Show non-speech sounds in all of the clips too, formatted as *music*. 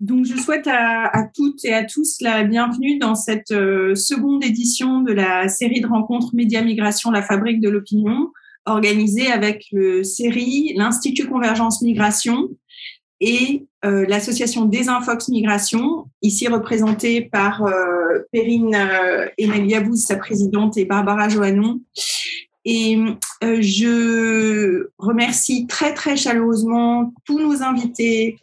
Donc, je souhaite à, toutes et à tous la bienvenue dans cette euh, seconde édition de la série de rencontres Média Migration, la fabrique de l'opinion, organisée avec le CERI, l'Institut Convergence Migration et euh, l'association Desinfox Migration, ici représentée par euh, Perrine euh, sa présidente, et Barbara Joannon. Et euh, je remercie très, très chaleureusement tous nos invités,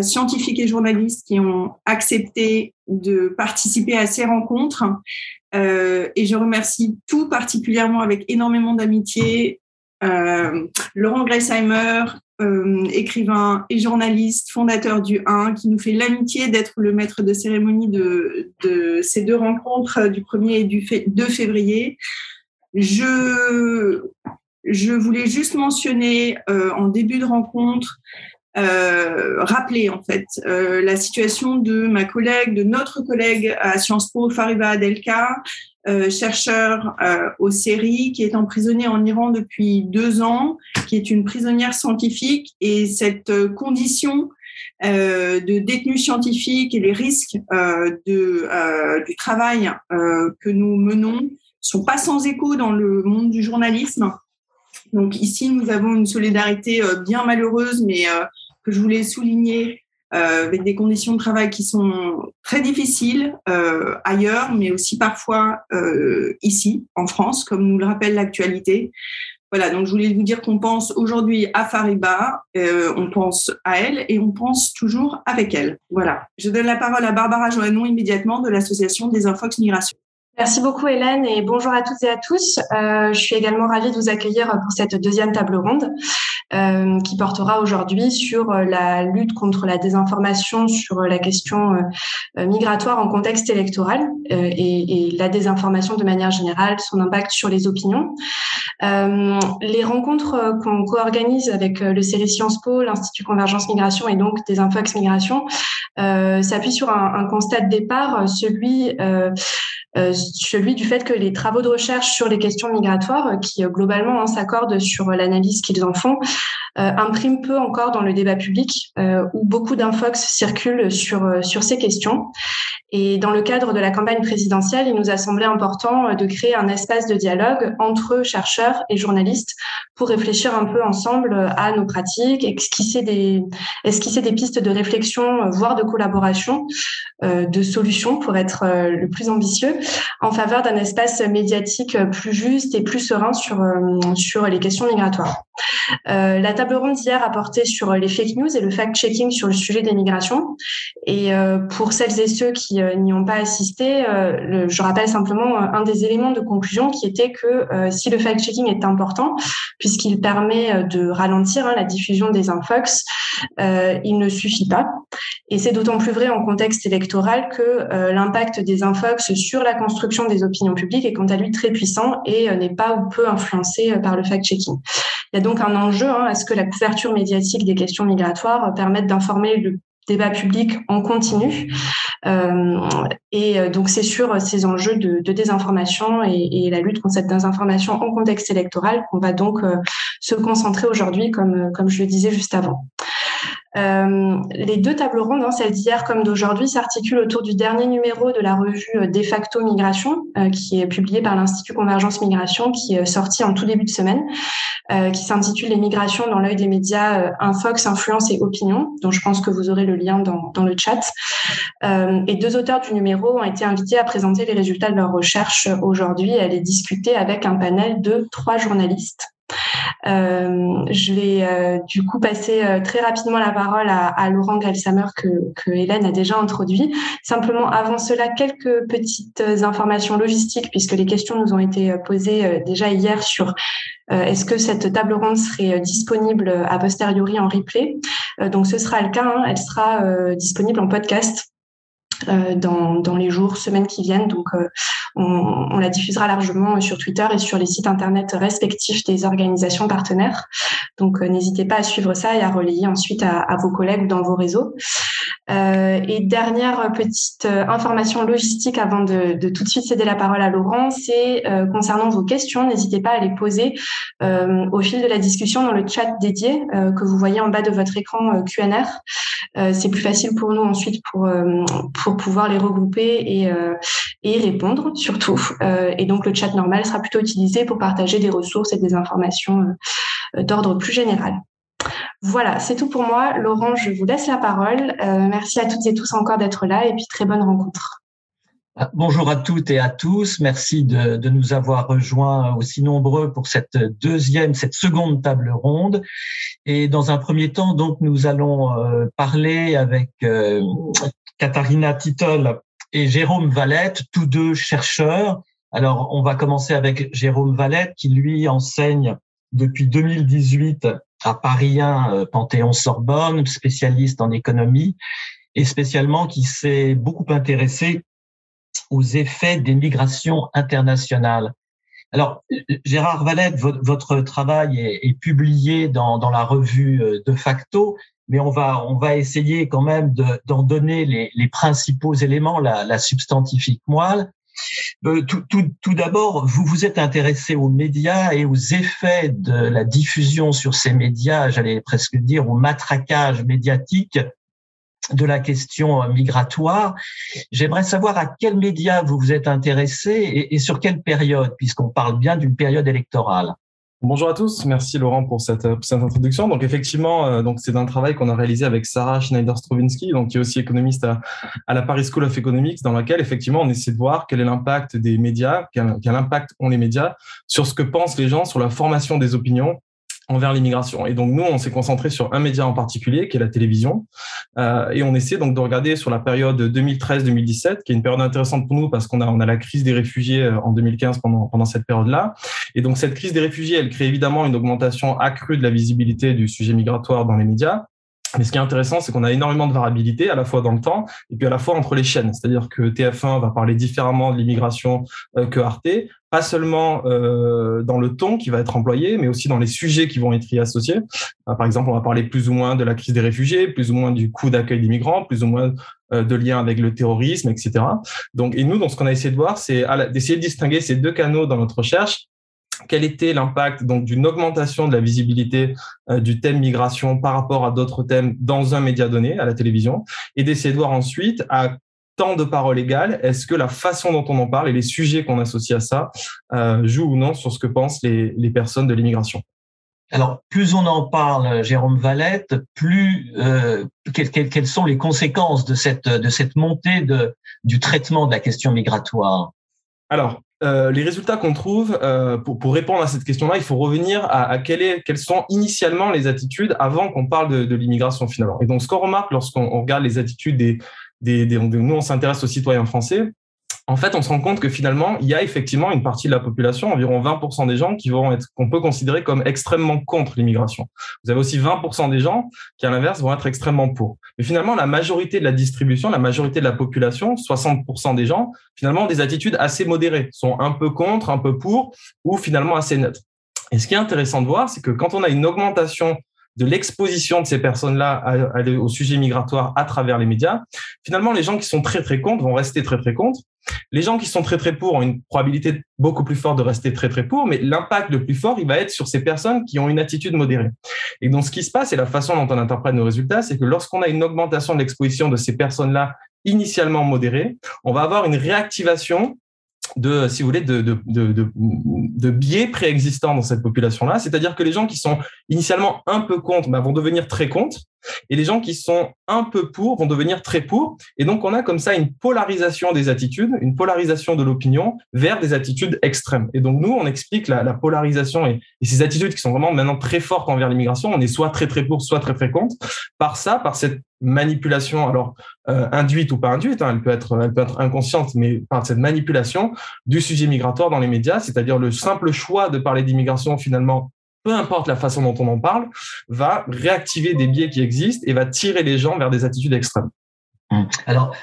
scientifiques et journalistes qui ont accepté de participer à ces rencontres. Euh, et je remercie tout particulièrement avec énormément d'amitié euh, Laurent Gresheimer, euh, écrivain et journaliste, fondateur du 1, qui nous fait l'amitié d'être le maître de cérémonie de, ces deux rencontres du 1er et du 2 février. Je, voulais juste mentionner euh, en début de rencontre euh, rappeler en fait euh, la situation de ma collègue, de notre collègue à Sciences Po, Fariba Adelka, euh, chercheur au CERI, qui est emprisonnée en Iran depuis deux ans, qui est une prisonnière scientifique, et cette condition de détenue scientifique et les risques de, du travail que nous menons sont pas sans écho dans le monde du journalisme. Donc ici, nous avons une solidarité bien malheureuse, mais que je voulais souligner euh, avec des conditions de travail qui sont très difficiles euh, ailleurs, mais aussi parfois euh, ici, en France, comme nous le rappelle l'actualité. Voilà, donc je voulais vous dire qu'on pense aujourd'hui à Fariba, euh, on pense à elle et on pense toujours avec elle. Voilà. Je donne la parole à Barbara Joannon immédiatement de l'association des Infox Migration. Merci beaucoup Hélène et bonjour à toutes et à tous. Euh, je suis également ravie de vous accueillir pour cette deuxième table ronde euh, qui portera aujourd'hui sur la lutte contre la désinformation sur la question euh, migratoire en contexte électoral et, la désinformation de manière générale, son impact sur les opinions. les rencontres qu'on co-organise avec le série Sciences Po, l'Institut Convergence Migration et donc des Infox Migration s'appuient sur un, constat de départ, celui celui du fait que les travaux de recherche sur les questions migratoires, euh, qui euh, globalement hein, s'accordent sur l'analyse qu'ils en font, impriment peu encore dans le débat public, où beaucoup d'infox circulent sur, ces questions. Et dans le cadre de la campagne présidentielle, il nous a semblé important euh, de créer un espace de dialogue entre chercheurs et journalistes pour réfléchir un peu ensemble euh, à nos pratiques, esquisser des, pistes de réflexion, euh, voire de collaboration, de solutions pour être le plus ambitieux, en faveur d'un espace médiatique plus juste et plus serein sur, sur les questions migratoires. la table ronde d'hier a porté sur les fake news et le fact-checking sur le sujet des migrations. Et pour celles et ceux qui euh, n'y ont pas assisté, euh, je rappelle simplement euh, un des éléments de conclusion qui était que si le fact-checking est important, puisqu'il permet de ralentir hein, la diffusion des infox, il ne suffit pas. Et c'est d'autant plus vrai en contexte électoral que l'impact des infox sur la construction des opinions publiques est quant à lui très puissant et n'est pas ou peu influencé par le fact-checking. Il y a donc un enjeu hein, à ce que la couverture médiatique des questions migratoires permette d'informer le débat public en continu. Euh, et euh, donc, c'est sur ces enjeux de, désinformation et, la lutte contre cette désinformation en contexte électoral qu'on va donc euh, se concentrer aujourd'hui, comme je le disais juste avant. Euh, les deux tables rondes, hein, celle d'hier comme d'aujourd'hui, s'articulent autour du dernier numéro de la revue euh, De facto Migration, euh, qui est publiée par l'Institut Convergence Migration, qui est sorti en tout début de semaine, qui s'intitule Les migrations dans l'œil des médias, Infox, Influence et Opinion, dont je pense que vous aurez le lien dans, dans le chat. et deux auteurs du numéro ont été invités à présenter les résultats de leur recherche aujourd'hui et à les discuter avec un panel de trois journalistes. Euh, je vais euh, du coup passer euh, très rapidement la parole à, Laurent Galsamer que, Hélène a déjà introduit. Simplement avant cela, quelques petites informations logistiques puisque les questions nous ont été posées déjà hier sur est-ce que cette table ronde serait disponible a posteriori en replay. donc ce sera le cas, hein. elle sera disponible en podcast dans, dans, les jours, semaines qui viennent. Donc, euh, on, la diffusera largement sur Twitter et sur les sites internet respectifs des organisations partenaires. Donc, euh, n'hésitez pas à suivre ça et à relayer ensuite à, vos collègues dans vos réseaux. et dernière petite information logistique avant de, de, tout de suite céder la parole à Laurent, c'est concernant vos questions. N'hésitez pas à les poser au fil de la discussion dans le chat dédié que vous voyez en bas de votre écran QNR. c'est plus facile pour nous ensuite pour, pour pouvoir les regrouper et, euh, répondre surtout. Euh, et donc le chat normal sera plutôt utilisé pour partager des ressources et des informations euh, d'ordre plus général. Voilà, c'est tout pour moi. Laurent, je vous laisse la parole. merci à toutes et tous encore d'être là et puis très bonne rencontre. Bonjour à toutes et à tous. Merci de, de, nous avoir rejoints aussi nombreux pour cette deuxième, cette seconde table ronde. Et dans un premier temps, donc, nous allons parler avec Katharina Titol et Jérôme Valette, tous deux chercheurs. Alors, on va commencer avec Jérôme Valette, qui lui enseigne depuis 2018 à Paris 1 euh, Panthéon-Sorbonne, spécialiste en économie, et spécialement qui s'est beaucoup intéressé aux effets des migrations internationales. Alors, Gérard Valette, votre travail est, publié dans, la revue euh, De facto, mais on va, on va essayer quand même d'en donner les, principaux éléments, la, la substantifique moelle. Euh, tout, tout, tout d'abord, vous vous êtes intéressé aux médias et aux effets de la diffusion sur ces médias, j'allais presque dire au matraquage médiatique de la question migratoire. J'aimerais savoir à quels médias vous vous êtes intéressé et, sur quelle période, puisqu'on parle bien d'une période électorale. Bonjour à tous, merci Laurent pour cette, introduction. Donc effectivement, euh, donc c'est un travail qu'on a réalisé avec Sarah Schneider-Stravinsky, donc qui est aussi économiste à, la Paris School of Economics, dans laquelle effectivement on essaie de voir quel est l'impact des médias, quel impact ont les médias sur ce que pensent les gens, sur la formation des opinions envers l'immigration. Et donc nous, on s'est concentré sur un média en particulier, qui est la télévision, euh, et on essaie donc de regarder sur la période 2013-2017, qui est une période intéressante pour nous parce qu'on a on a la crise des réfugiés euh, en 2015 pendant pendant cette période-là. Et donc cette crise des réfugiés, elle crée évidemment une augmentation accrue de la visibilité du sujet migratoire dans les médias. Mais ce qui est intéressant, c'est qu'on a énormément de variabilité, à la fois dans le temps et puis à la fois entre les chaînes. C'est-à-dire que TF1 va parler différemment de l'immigration euh, que Arte, pas seulement euh, dans le ton qui va être employé, mais aussi dans les sujets qui vont être y associés. Euh, par exemple, on va parler plus ou moins de la crise des réfugiés, plus ou moins du coût d'accueil d'immigrants, plus ou moins de liens avec le terrorisme, etc. Donc, et nous, donc, ce qu'on a essayé de voir, c'est d'essayer de distinguer ces deux canaux dans notre recherche quel était l'impact donc d'une augmentation de la visibilité euh, du thème migration par rapport à d'autres thèmes dans un média donné, à la télévision, et d'essayer de voir ensuite à temps de parole égale, est-ce que la façon dont on en parle et les sujets qu'on associe à ça euh, jouent ou non sur ce que pensent les, les personnes de l'immigration? Alors, plus on en parle, Jérôme Valette, plus euh, quelles, quelles, sont les conséquences de cette de cette montée de du traitement de la question migratoire? Alors, euh, les résultats qu'on trouve, euh, pour, répondre à cette question-là, il faut revenir à, quelles sont initialement les attitudes avant qu'on parle de, l'immigration finalement. Et donc, ce qu'on remarque lorsqu'on regarde les attitudes des, des, des, nous, on s'intéresse aux citoyens français, en fait, on se rend compte que finalement, il y a effectivement une partie de la population, environ 20% des gens, qui vont être, qu'on peut considérer comme extrêmement contre l'immigration. Vous avez aussi 20% des gens qui, à l'inverse, vont être extrêmement pour. Mais finalement, la majorité de la distribution, la majorité de la population, 60% des gens, finalement, ont des attitudes assez modérées, sont un peu contre, un peu pour, ou finalement assez neutres. Et ce qui est intéressant de voir, c'est que quand on a une augmentation de l'exposition de ces personnes-là au sujet migratoire à travers les médias, finalement, les gens qui sont très, très contre vont rester très, très contre. Les gens qui sont très, très pour ont une probabilité beaucoup plus forte de rester très, très pour, mais l'impact le plus fort, il va être sur ces personnes qui ont une attitude modérée. Et donc, ce qui se passe et la façon dont on interprète nos résultats, c'est que lorsqu'on a une augmentation de l'exposition de ces personnes-là initialement modérées, on va avoir une réactivation de, si vous voulez, de, de, de, de biais préexistants dans cette population-là. C'est-à-dire que les gens qui sont initialement un peu contre bah, vont devenir très contre. Et les gens qui sont un peu pour vont devenir très pour. Et donc, on a comme ça une polarisation des attitudes, une polarisation de l'opinion vers des attitudes extrêmes. Et donc, nous, on explique la, la polarisation et, ces attitudes qui sont vraiment maintenant très fortes envers l'immigration. On est soit très, très pour, soit très, très contre. Par ça, par cette manipulation, alors euh, induite ou pas induite, hein, elle peut être inconsciente, mais par cette manipulation du sujet migratoire dans les médias, c'est-à-dire le simple choix de parler d'immigration finalement peu importe la façon dont on en parle, va réactiver des biais qui existent et va tirer les gens vers des attitudes extrêmes. Hum. Alors,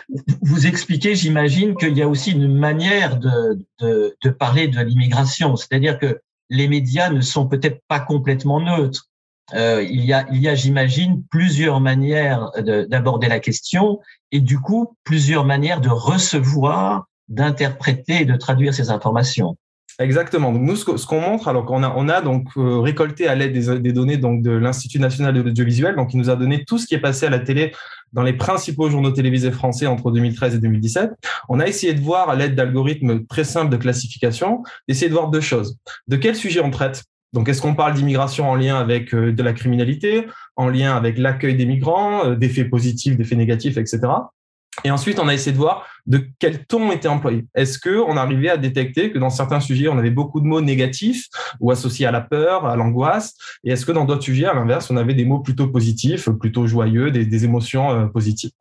vous expliquez, j'imagine, qu'il y a aussi une manière de, de, de parler de l'immigration, c'est-à-dire que les médias ne sont peut-être pas complètement neutres. Euh, il y a, il y a j'imagine, plusieurs manières d'aborder la question et du coup, plusieurs manières de recevoir, d'interpréter et de traduire ces informations. Exactement. Donc nous, ce qu'on montre, alors qu'on a, on a donc euh, récolté à l'aide des, des, données donc de l'Institut national de l'audiovisuel, donc il nous a donné tout ce qui est passé à la télé dans les principaux journaux télévisés français entre 2013 et 2017. On a essayé de voir à l'aide d'algorithmes très simples de classification, d'essayer de voir deux choses. De quel sujet on traite? Donc, est-ce qu'on parle d'immigration en lien avec euh, de la criminalité, en lien avec l'accueil des migrants, euh, d'effets positifs, d'effets négatifs, etc. Et ensuite, on a essayé de voir de quel ton était employé. Est-ce que on arrivait à détecter que dans certains sujets, on avait beaucoup de mots négatifs ou associés à la peur, à l'angoisse, et est-ce que dans d'autres sujets, à l'inverse, on avait des mots plutôt positifs, plutôt joyeux, des, émotions euh, positives?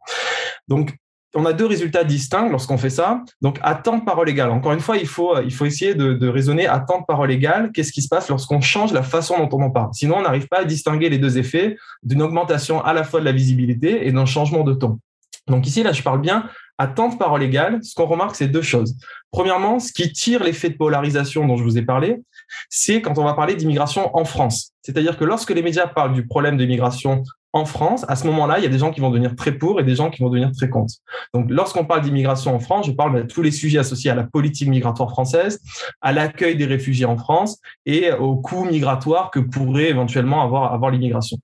Donc, on a deux résultats distincts lorsqu'on fait ça. Donc, à temps de parole égale. Encore une fois, il faut, il faut essayer de, de raisonner à temps de parole égale. Qu'est-ce qui se passe lorsqu'on change la façon dont on en parle? Sinon, on n'arrive pas à distinguer les deux effets d'une augmentation à la fois de la visibilité et d'un changement de ton. Donc ici, là, je parle bien à temps de parole égale. Ce qu'on remarque, c'est deux choses. Premièrement, ce qui tire l'effet de polarisation dont je vous ai parlé, c'est quand on va parler d'immigration en France. C'est-à-dire que lorsque les médias parlent du problème d'immigration en France, à ce moment-là, il y a des gens qui vont devenir très pour et des gens qui vont devenir très contre. Donc, lorsqu'on parle d'immigration en France, je parle de tous les sujets associés à la politique migratoire française, à l'accueil des réfugiés en France et au coût migratoire que pourrait éventuellement avoir, avoir l'immigration.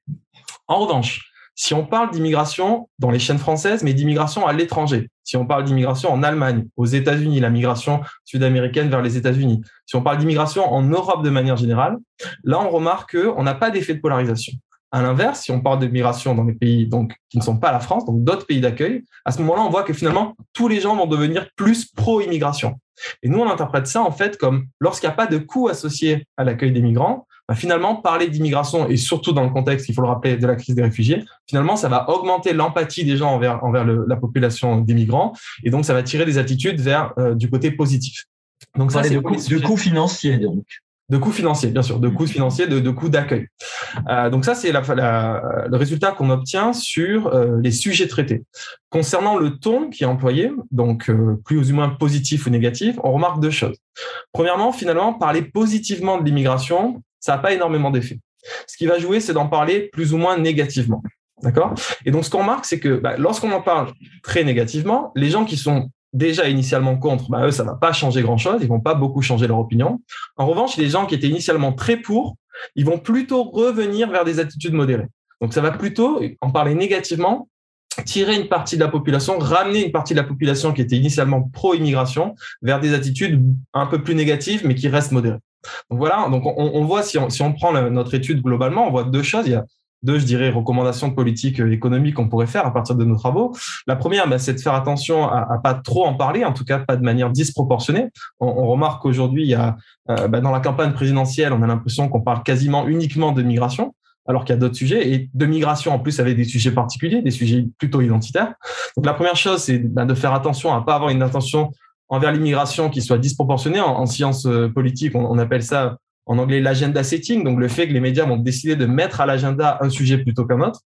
En revanche, si on parle d'immigration dans les chaînes françaises, mais d'immigration à l'étranger, si on parle d'immigration en Allemagne, aux États-Unis, la migration sud-américaine vers les États-Unis, si on parle d'immigration en Europe de manière générale, là, on remarque qu'on n'a pas d'effet de polarisation. À l'inverse, si on parle de migration dans des pays donc, qui ne sont pas la France, donc d'autres pays d'accueil, à ce moment-là, on voit que finalement, tous les gens vont devenir plus pro-immigration. Et nous, on interprète ça en fait comme lorsqu'il n'y a pas de coût associé à l'accueil des migrants, bah, finalement, parler d'immigration et surtout dans le contexte, il faut le rappeler, de la crise des réfugiés, finalement, ça va augmenter l'empathie des gens envers, envers la population des migrants et donc ça va tirer des attitudes vers euh, du côté positif. Donc ça, c'est de coûts financiers donc. De coûts financiers, bien sûr, de coûts financiers, de, de coûts d'accueil. Euh, donc ça, c'est la, la, le résultat qu'on obtient sur euh, les sujets traités. Concernant le ton qui est employé, donc euh, plus ou moins positif ou négatif, on remarque deux choses. Premièrement, finalement, parler positivement de l'immigration, ça n'a pas énormément d'effet. Ce qui va jouer, c'est d'en parler plus ou moins négativement. D'accord? Et donc, ce qu'on remarque, c'est que bah, lorsqu'on en parle très négativement, les gens qui sont déjà initialement contre, bah, eux, ça va pas changer grand-chose, ils vont pas beaucoup changer leur opinion. En revanche, les gens qui étaient initialement très pour, ils vont plutôt revenir vers des attitudes modérées. Donc ça va plutôt, en parler négativement, tirer une partie de la population, ramener une partie de la population qui était initialement pro-immigration vers des attitudes un peu plus négatives, mais qui restent modérées. Donc voilà, donc on, on voit si on, si on prend notre étude globalement, on voit deux choses. Il y a deux, je dirais, recommandations de politique euh, économique qu'on pourrait faire à partir de nos travaux. La première, bah, c'est de faire attention à, pas trop en parler, en tout cas pas de manière disproportionnée. On, remarque qu'aujourd'hui, il y a euh, bah, dans la campagne présidentielle, on a l'impression qu'on parle quasiment uniquement de migration alors qu'il y a d'autres sujets et de migration en plus avec des sujets particuliers, des sujets plutôt identitaires. Donc la première chose, c'est bah, de faire attention à pas avoir une intention envers l'immigration qui soit disproportionnée. En, en sciences euh, politiques, on appelle ça en anglais l'agenda setting, donc le fait que les médias vont décider de mettre à l'agenda un sujet plutôt qu'un autre.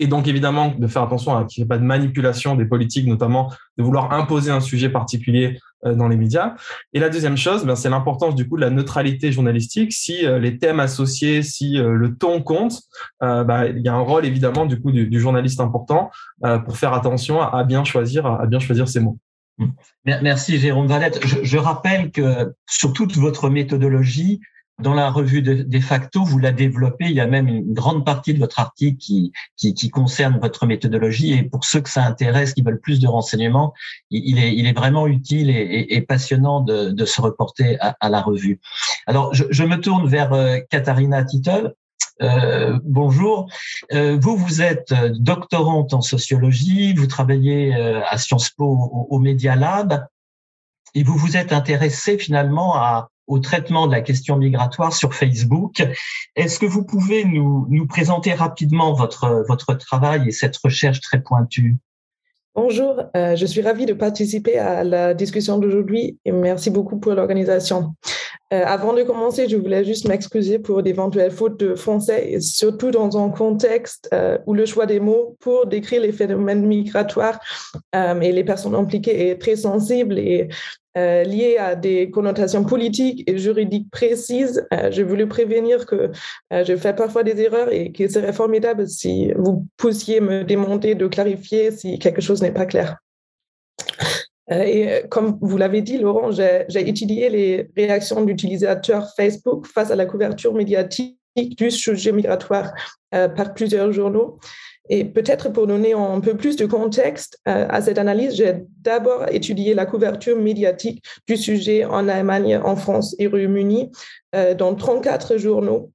Et donc évidemment de faire attention à qu'il n'y ait pas de manipulation des politiques, notamment de vouloir imposer un sujet particulier euh, dans les médias. Et la deuxième chose, ben, c'est l'importance du coup de la neutralité journalistique. Si euh, les thèmes associés, si euh, le ton compte, ben, il y a un rôle évidemment du coup du, journaliste important pour faire attention à, bien choisir, à bien choisir ses mots. Merci Jérôme Valette. Je rappelle que sur toute votre méthodologie, dans la revue de, des facto, vous la développez. Il y a même une grande partie de votre article qui, qui, qui, concerne votre méthodologie. Et pour ceux que ça intéresse, qui veulent plus de renseignements, il est, il est vraiment utile et, et, et passionnant de, de, se reporter à, à, la revue. Alors, je, je me tourne vers euh, Katharina Tittel. Euh, bonjour. Euh, vous, vous êtes doctorante en sociologie, vous travaillez euh, à Sciences Po au, au Media Lab et vous vous êtes intéressé finalement à, au traitement de la question migratoire sur Facebook. Est-ce que vous pouvez nous, présenter rapidement votre, travail et cette recherche très pointue? Bonjour, euh, je suis ravie de participer à la discussion d'aujourd'hui et merci beaucoup pour l'organisation. Euh, avant de commencer, je voulais juste m'excuser pour d'éventuelles fautes de français, surtout dans un contexte euh, où le choix des mots pour décrire les phénomènes migratoires et les personnes impliquées est très sensible et lié à des connotations politiques et juridiques précises. je voulais prévenir que je fais parfois des erreurs et qu'il serait formidable si vous poussiez me demander de clarifier si quelque chose n'est pas clair. Euh, et euh, comme vous l'avez dit, Laurent, j'ai étudié les réactions d'utilisateurs Facebook face à la couverture médiatique du sujet migratoire euh, par plusieurs journaux. Et peut-être pour donner un peu plus de contexte à cette analyse, j'ai d'abord étudié la couverture médiatique du sujet en Allemagne, en France et au Royaume-Uni dans 34 journaux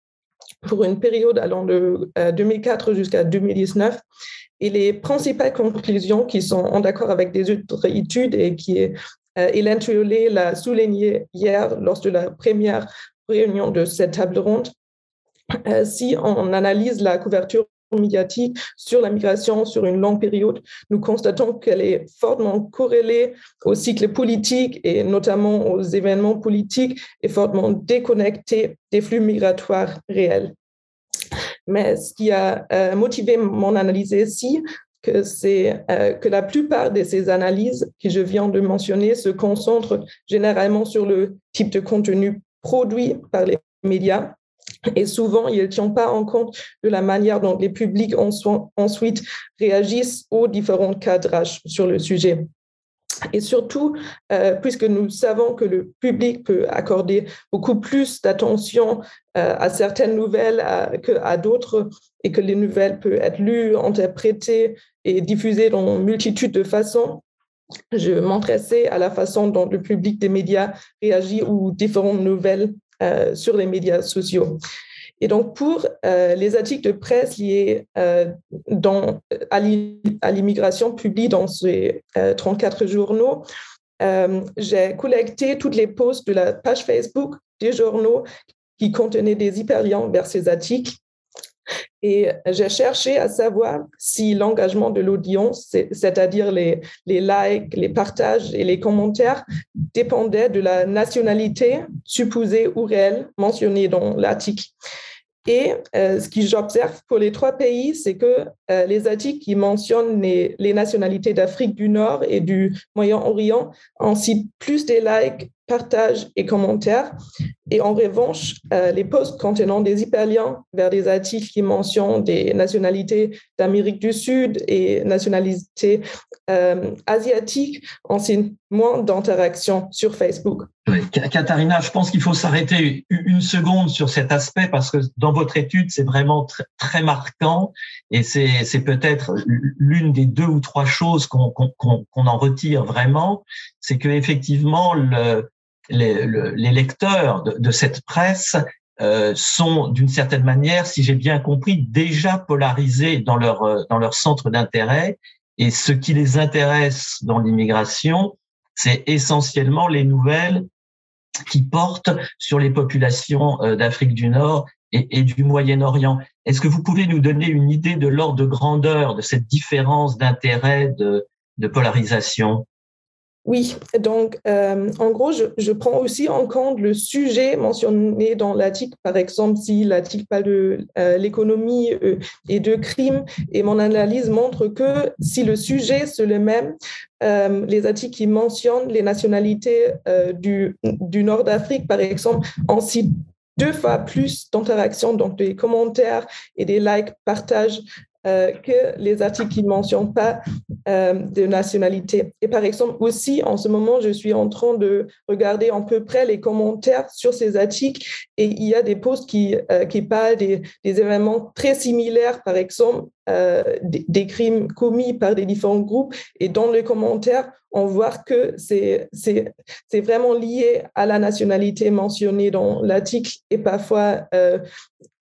pour une période allant de 2004 jusqu'à 2019. Et les principales conclusions qui sont en accord avec des autres études et qui euh, Hélène Triolet l'a souligné hier lors de la première réunion de cette table ronde, euh, si on analyse la couverture médiatique sur la migration sur une longue période, nous constatons qu'elle est fortement corrélée au cycle politique et notamment aux événements politiques et fortement déconnectée des flux migratoires réels. Mais ce qui a euh, motivé mon analyse ici, c'est euh, que la plupart de ces analyses que je viens de mentionner se concentrent généralement sur le type de contenu produit par les médias. Et souvent, ils ne tiennent pas en compte de la manière dont les publics ensuite réagissent aux différents cadrages sur le sujet. Et surtout, euh, puisque nous savons que le public peut accorder beaucoup plus d'attention euh, à certaines nouvelles qu'à d'autres, et que les nouvelles peuvent être lues, interprétées et diffusées dans multitude de façons, je m'intéressais à la façon dont le public des médias réagit aux différentes nouvelles euh, sur les médias sociaux. Et donc, pour euh, les articles de presse liés euh, à l'immigration publiés dans ces 34 euh, journaux, j'ai collecté toutes les posts de la page Facebook des journaux qui contenaient des hyperliens vers ces articles. Et j'ai cherché à savoir si l'engagement de l'audience, c'est-à-dire les, likes, les partages et les commentaires, dépendait de la nationalité supposée ou réelle mentionnée dans l'article. Et euh, ce que j'observe pour les trois pays, c'est que euh, les articles qui mentionnent les, les nationalités d'Afrique du Nord et du Moyen-Orient en citent plus des likes partages et commentaires. Et en revanche, euh, les posts contenant des hyperliens vers des articles qui mentionnent des nationalités d'Amérique du Sud et nationalités euh, asiatiques ont moins d'interactions sur Facebook. Katharina, je pense qu'il faut s'arrêter une seconde sur cet aspect parce que dans votre étude, c'est vraiment très, marquant et c'est peut-être l'une des deux ou trois choses qu'on en retire vraiment, c'est que effectivement le, les, les lecteurs de, de, cette presse euh, sont d'une certaine manière, si j'ai bien compris, déjà polarisés dans leur euh, dans leur centre d'intérêt. Et ce qui les intéresse dans l'immigration, c'est essentiellement les nouvelles qui portent sur les populations euh, d'Afrique du Nord et, et du Moyen-Orient. Est-ce que vous pouvez nous donner une idée de l'ordre de grandeur de cette différence d'intérêt de, de polarisation? Oui, donc euh, en gros, je, prends aussi en compte le sujet mentionné dans l'article, par exemple, si l'article parle de euh, l'économie euh, et de crimes, et mon analyse montre que si le sujet c'est le même, les articles qui mentionnent les nationalités du, du Nord d'Afrique, par exemple, en cite deux fois plus d'interactions, donc des commentaires et des likes, partages que les articles qui ne mentionnent pas euh, de nationalité. Et par exemple, aussi, en ce moment, je suis en train de regarder à peu près les commentaires sur ces articles et il y a des posts qui, euh, qui parlent des, événements très similaires, par exemple, euh, des, crimes commis par des différents groupes. Et dans les commentaires, on voit que c'est vraiment lié à la nationalité mentionnée dans l'article et parfois, euh,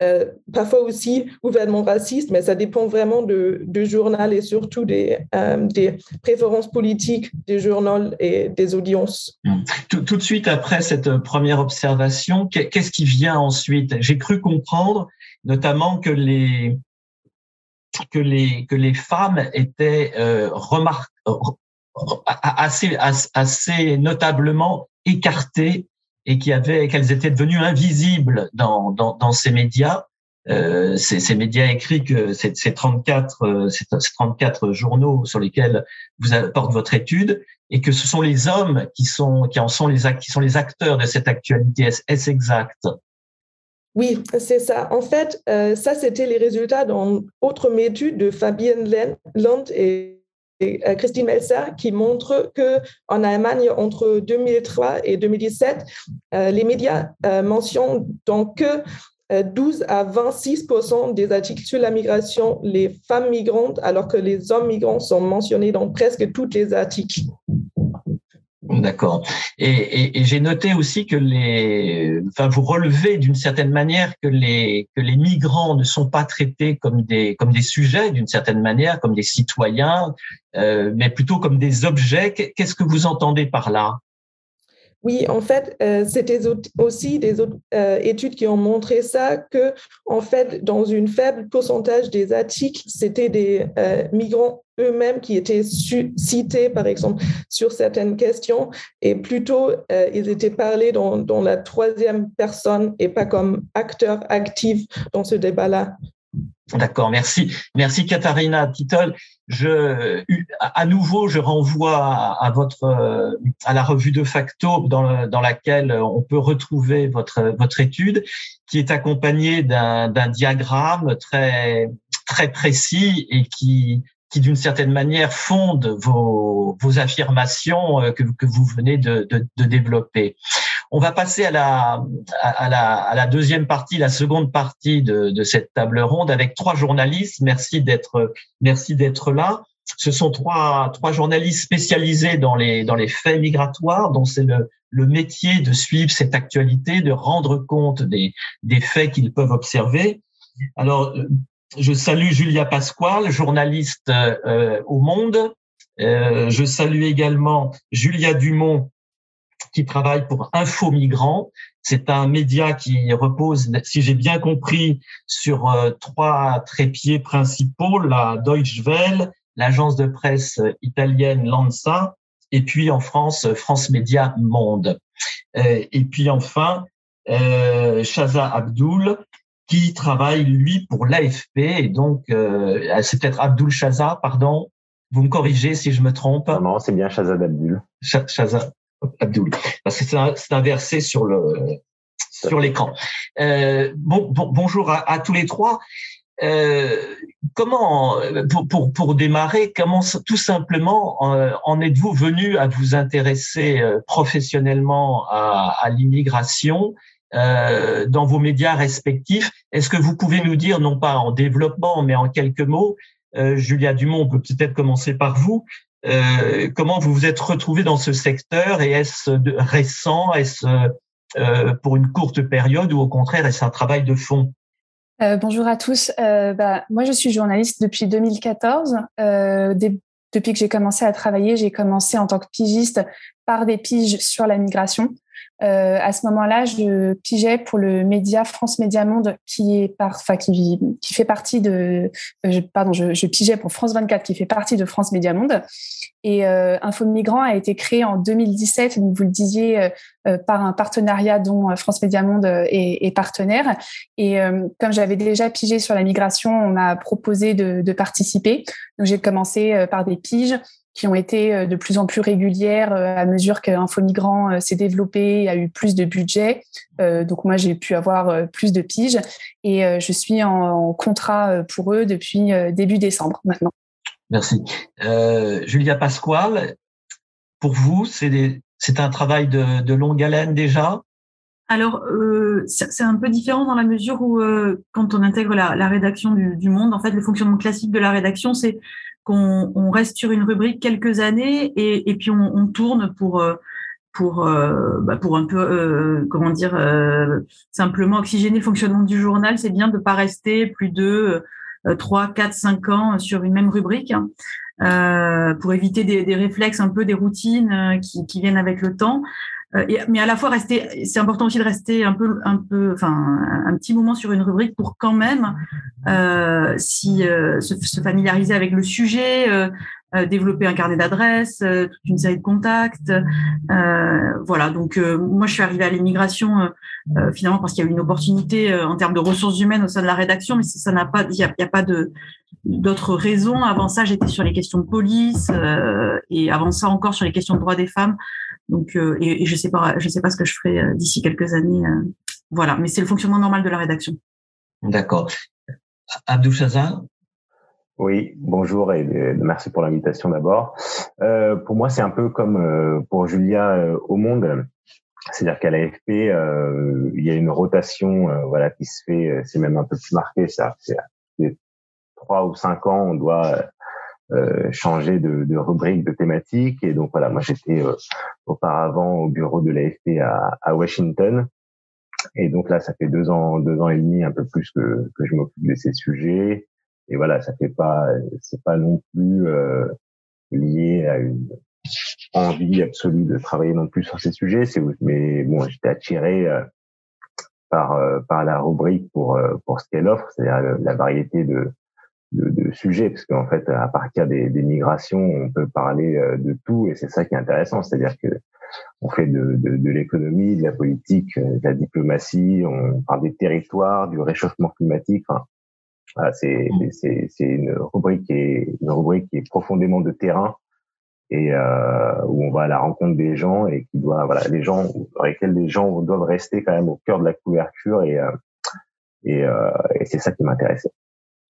euh, parfois aussi ouvertement raciste, mais ça dépend vraiment du de journal et surtout des, des préférences politiques des journaux et des audiences. Tout, tout de suite après cette première observation, qu'est-ce qui vient ensuite? J'ai cru comprendre notamment que les, que les que les femmes étaient euh, assez assez notablement écartées et qui avaient, qu'elles étaient devenues invisibles dans, dans, dans ces médias. Euh, ces, ces, médias écrits que ces, ces 34 euh, ces, 34 journaux sur lesquels vous apportez votre étude et que ce sont les hommes qui sont qui en sont les qui sont les acteurs de cette actualité est-ce exact? Oui, c'est ça. En fait, euh, ça, c'était les résultats d'une autre étude de Fabienne Land et euh, Christine Melzer qui montre que en Allemagne entre 2003 et 2017, euh, les médias euh, mentionnent donc que 12 à 26% des articles sur la migration les femmes migrantes, alors que les hommes migrants sont mentionnés dans presque tous les articles. D'accord. Et, j'ai noté aussi que les, enfin, vous relevez d'une certaine manière que les que les migrants ne sont pas traités comme des comme des sujets d'une certaine manière, comme des citoyens, euh, mais plutôt comme des objets. Qu'est-ce que vous entendez par là? Oui, en fait, euh, c'était aussi des autres euh, études qui ont montré ça, que en fait, dans une faible pourcentage des articles, c'était des euh, migrants eux-mêmes qui étaient cités, par exemple, sur certaines questions, et plutôt ils étaient parlés dans, la troisième personne et pas comme acteurs actifs dans ce débat-là. D'accord, merci. Merci Katharina Titol. Je, à nouveau, je renvoie à, votre, à la revue de facto dans, laquelle on peut retrouver votre, votre étude, qui est accompagnée d'un diagramme très, très précis et qui, qui d'une certaine manière fonde vos, vos affirmations que, que vous venez de, de, de développer. On va passer à la, à, la, à la deuxième partie, la seconde partie de, de cette table ronde avec trois journalistes. Merci d'être, merci d'être là. Ce sont trois, trois journalistes spécialisés dans les, dans les faits migratoires, dont c'est le, le métier de suivre cette actualité, de rendre compte des, des faits qu'ils peuvent observer. Alors, je salue Julia Pasquale, journaliste euh, au Monde. Euh, je salue également Julia Dumont, qui travaille pour Info Migrants. C'est un média qui repose, si j'ai bien compris, sur euh, trois trépieds principaux, la Deutsche Welle, l'agence de presse italienne Lanza, et puis en France, France Média Monde. Euh, et puis enfin, euh, Shaza Abdul, qui travaille, lui, pour l'AFP. Et donc, euh, c'est peut-être Abdul Shaza, pardon. Vous me corrigez si je me trompe. Non, c'est bien Shaza Abdul. Shaza, Abdul, parce que c'est inversé sur le sur l'écran. Euh, bon, bonjour à, tous les trois. Euh, comment, pour, pour, pour, démarrer, comment tout simplement euh, en êtes-vous venu à vous intéresser euh, professionnellement à, à l'immigration euh, dans vos médias respectifs? Est-ce que vous pouvez nous dire, non pas en développement, mais en quelques mots, Julia Dumont, on peut peut-être commencer par vous. Euh, comment vous vous êtes retrouvé dans ce secteur et est-ce récent, est-ce euh, pour une courte période ou au contraire est-ce un travail de fond? Euh, Bonjour à tous. Euh, bah, moi, je suis journaliste depuis 2014. Euh, depuis que j'ai commencé à travailler, j'ai commencé en tant que pigiste par des piges sur la migration. Euh, à ce moment-là, je pigeais pour le média France Média Monde, qui est par, enfin, qui, qui fait partie de, euh, pardon, je, je, pigeais pour France 24, qui fait partie de France Média Monde. Et euh, Info Migrant a été créé en 2017, donc vous le disiez, euh, par un partenariat dont France Média Monde est, est partenaire. Et comme j'avais déjà pigé sur la migration, on m'a proposé de, de participer. Donc j'ai commencé par des piges qui ont été euh, de plus en plus régulières euh, à mesure qu'Info Migrant euh, s'est développé, a eu plus de budget. Donc moi, j'ai pu avoir plus de piges et je suis en contrat pour eux depuis début décembre maintenant. Merci. Euh, Julia Pasquale, pour vous, c'est un travail de, de, longue haleine déjà? Alors, euh, c'est un peu différent dans la mesure où, euh, quand on intègre la, la rédaction du, du, Monde, en fait, le fonctionnement classique de la rédaction, c'est qu'on on reste sur une rubrique quelques années et, puis on, tourne pour euh, pour euh, bah pour un peu euh, comment dire simplement oxygéner le fonctionnement du journal. C'est bien de pas rester plus de trois, quatre, cinq ans sur une même rubrique hein, pour éviter des, réflexes un peu des routines qui viennent avec le temps. Mais à la fois rester, c'est important aussi de rester un peu, un peu, enfin, un petit moment sur une rubrique pour quand même, si se, familiariser avec le sujet, euh, développer un carnet d'adresses, euh, toute une série de contacts. Euh, voilà, donc moi je suis arrivée à l'immigration finalement parce qu'il y a eu une opportunité en termes de ressources humaines au sein de la rédaction, mais ça n'a pas, il n'y a, pas de d'autres raisons. Avant ça, j'étais sur les questions de police et avant ça encore sur les questions de droits des femmes. Donc, et, je sais pas, je sais pas ce que je ferai d'ici quelques années. voilà, mais c'est le fonctionnement normal de la rédaction. D'accord. Abdou Chazal? Oui, bonjour et euh, merci pour l'invitation d'abord. Euh, pour moi, c'est un peu comme euh, pour Julia euh, au Monde, c'est-à-dire qu'à l'AFP, euh, il y a une rotation, voilà, qui se fait. C'est même un peu plus marqué, ça. C'est trois ou cinq ans, on doit changer de, de, rubrique, de thématique. Et donc voilà, moi j'étais auparavant au bureau de l'AFP à, à Washington. Et donc là, ça fait deux ans, deux ans et demi, un peu plus que, que je m'occupe de ces sujets et voilà, ça fait pas, c'est pas non plus euh, lié à une envie absolue de travailler non plus sur ces sujets. C'est mais bon, j'étais attiré euh, par euh, par la rubrique pour pour ce qu'elle offre, c'est-à-dire la variété de de, de sujets, parce qu'en fait, à partir des, des, migrations, on peut parler de tout, et c'est ça qui est intéressant, c'est-à-dire que on fait de, de, de l'économie, de la politique, de la diplomatie, on parle des territoires, du réchauffement climatique. Enfin, voilà, mm. c'est c'est une rubrique qui est une rubrique qui est profondément de terrain et euh, où on va à la rencontre des gens et qui doit voilà les gens dans lesquels les gens doivent rester quand même au cœur de la couverture et euh, et, euh, et c'est ça qui m'intéressait.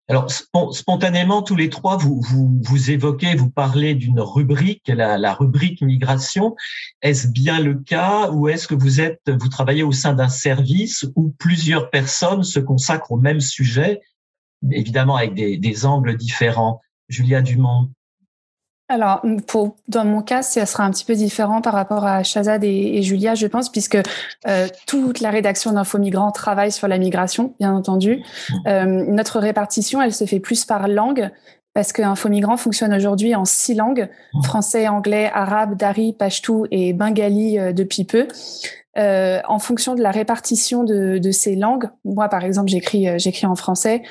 Alors spontanément tous les trois vous vous, vous évoquez vous parlez d'une rubrique la, la rubrique migration est-ce bien le cas ou est-ce que vous êtes vous travaillez au sein d'un service où plusieurs personnes se consacrent au même sujet évidemment avec des, des angles différents? Julia Dumont. Alors, pour, dans mon cas, ça sera un petit peu différent par rapport à Shazad et, Julia, je pense, puisque euh, toute la rédaction d'Info Migrants travaille sur la migration, bien entendu. Mmh. Euh, notre répartition, elle se fait plus par langue, parce que Info Migrants fonctionne aujourd'hui en six langues mmh. français, anglais, arabe, dari, pashtou et bengali euh, depuis peu. Euh, en fonction de la répartition de, de, ces langues, moi par exemple j'écris j'écris en français,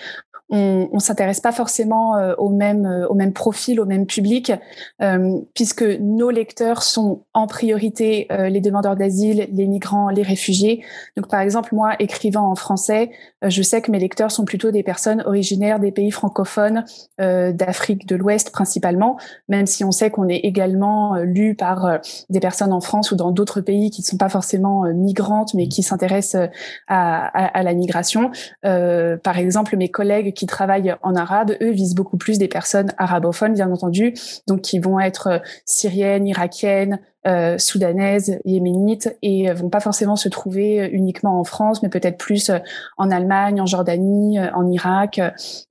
on, on s'intéresse pas forcément euh, au même euh, au même profil, au même public, euh, puisque nos lecteurs sont en priorité les demandeurs d'asile, les migrants, les réfugiés. Donc par exemple moi écrivant en français, je sais que mes lecteurs sont plutôt des personnes originaires des pays francophones, d'Afrique de l'Ouest principalement, même si on sait qu'on est également lu par des personnes en France ou dans d'autres pays qui ne sont pas forcément migrantes mais qui s'intéressent à, la migration. par exemple mes collègues qui travaillent en arabe, eux visent beaucoup plus des personnes arabophones, bien entendu, donc qui vont être euh, syriennes, irakiennes, euh, soudanaises, yéménites, et vont pas forcément se trouver euh, uniquement en France, mais peut-être plus en Allemagne, en Jordanie, en Irak,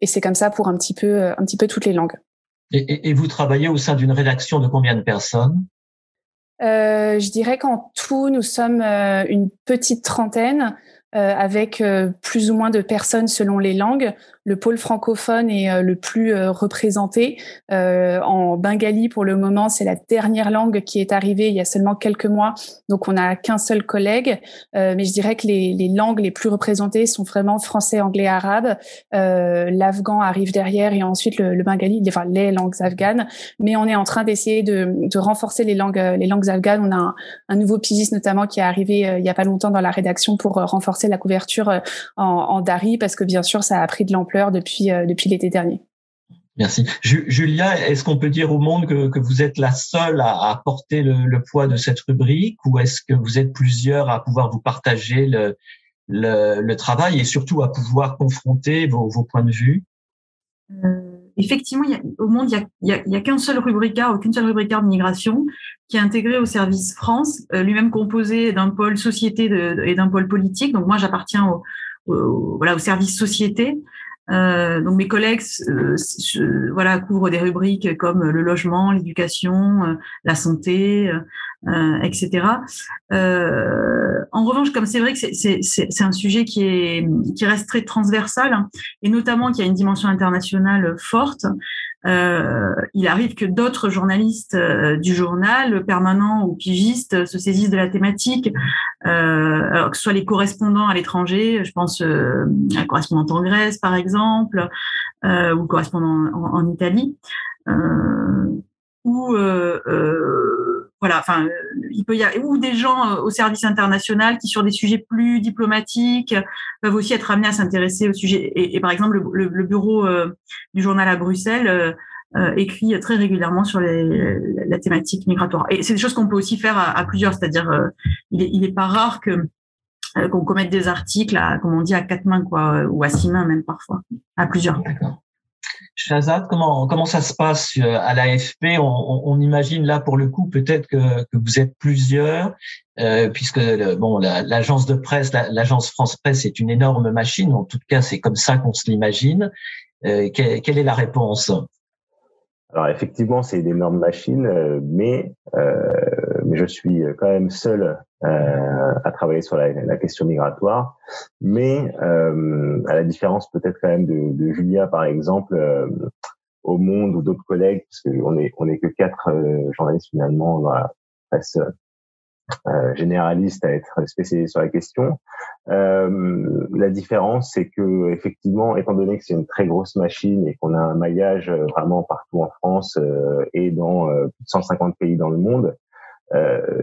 et c'est comme ça pour un petit peu, un petit peu toutes les langues. Et, et vous travaillez au sein d'une rédaction de combien de personnes? Euh, je dirais qu'en tout, nous sommes une petite trentaine. Euh, avec euh, plus ou moins de personnes selon les langues. Le pôle francophone est euh, le plus représenté. en bengali, pour le moment, c'est la dernière langue qui est arrivée il y a seulement quelques mois, donc on n'a qu'un seul collègue. mais je dirais que les, les, langues les plus représentées sont vraiment français, anglais, arabe. L'afghan arrive derrière et ensuite le, le, bengali, enfin les langues afghanes. Mais on est en train d'essayer de, de, renforcer les langues, les langues afghanes. On a un, un nouveau pigiste notamment qui est arrivé il y a pas longtemps dans la rédaction pour renforcer la couverture euh, en, Dari parce que bien sûr, ça a pris de l'ampleur depuis, euh, depuis l'été dernier. Merci. Julia, est-ce qu'on peut dire au monde que, vous êtes la seule à, porter le, poids de cette rubrique ou est-ce que vous êtes plusieurs à pouvoir vous partager le, le, travail et surtout à pouvoir confronter vos, vos points de vue? Euh, effectivement, il y a, au monde, il n'y a, a, qu'un seul rubricard, aucune seule rubricard de migration qui est intégré au service France, euh, lui-même composé d'un pôle société et d'un pôle politique. Donc moi, j'appartiens au, voilà, au service société. Euh, donc mes collègues euh, voilà couvrent des rubriques comme le logement, l'éducation, euh, la santé, euh, etc. en revanche, comme c'est vrai que c'est un sujet qui est qui reste très transversal hein, et notamment qui a une dimension internationale forte, euh, il arrive que d'autres journalistes euh, du journal, permanents ou pigistes, se saisissent de la thématique, alors que ce soit les correspondants à l'étranger, je pense à la correspondante en Grèce par exemple, ou correspondant en, en Italie, ou voilà, enfin, il peut y avoir ou des gens euh, au service international qui, sur des sujets plus diplomatiques, peuvent aussi être amenés à s'intéresser au sujet. Et, par exemple, le, bureau euh, du journal à Bruxelles euh, écrit très régulièrement sur la thématique migratoire. Et c'est des choses qu'on peut aussi faire à, plusieurs, c'est-à-dire, il, est, pas rare qu'on commette des articles, comme on dit, à quatre mains, quoi, ou à six mains même parfois, à plusieurs. Shazad, comment, comment ça se passe euh, à l'AFP? On, on, imagine là pour le coup peut-être que, que vous êtes plusieurs, euh, puisque bon l'agence de presse, l'agence France Presse est une énorme machine. En tout cas, c'est comme ça qu'on se l'imagine. Euh, quelle, est la réponse? Alors effectivement, c'est une énorme machine, euh, mais euh, mais je suis quand même seul euh, à travailler sur la, la, question migratoire. Mais euh, à la différence peut-être quand même de, de, Julia, par exemple, euh, au Monde ou d'autres collègues, parce qu'on est on est que quatre euh, journalistes finalement dans la presse euh, généraliste à être spécialisés sur la question. Euh, la différence, c'est que effectivement, étant donné que c'est une très grosse machine et qu'on a un maillage vraiment partout en France et dans plus de 150 pays dans le monde,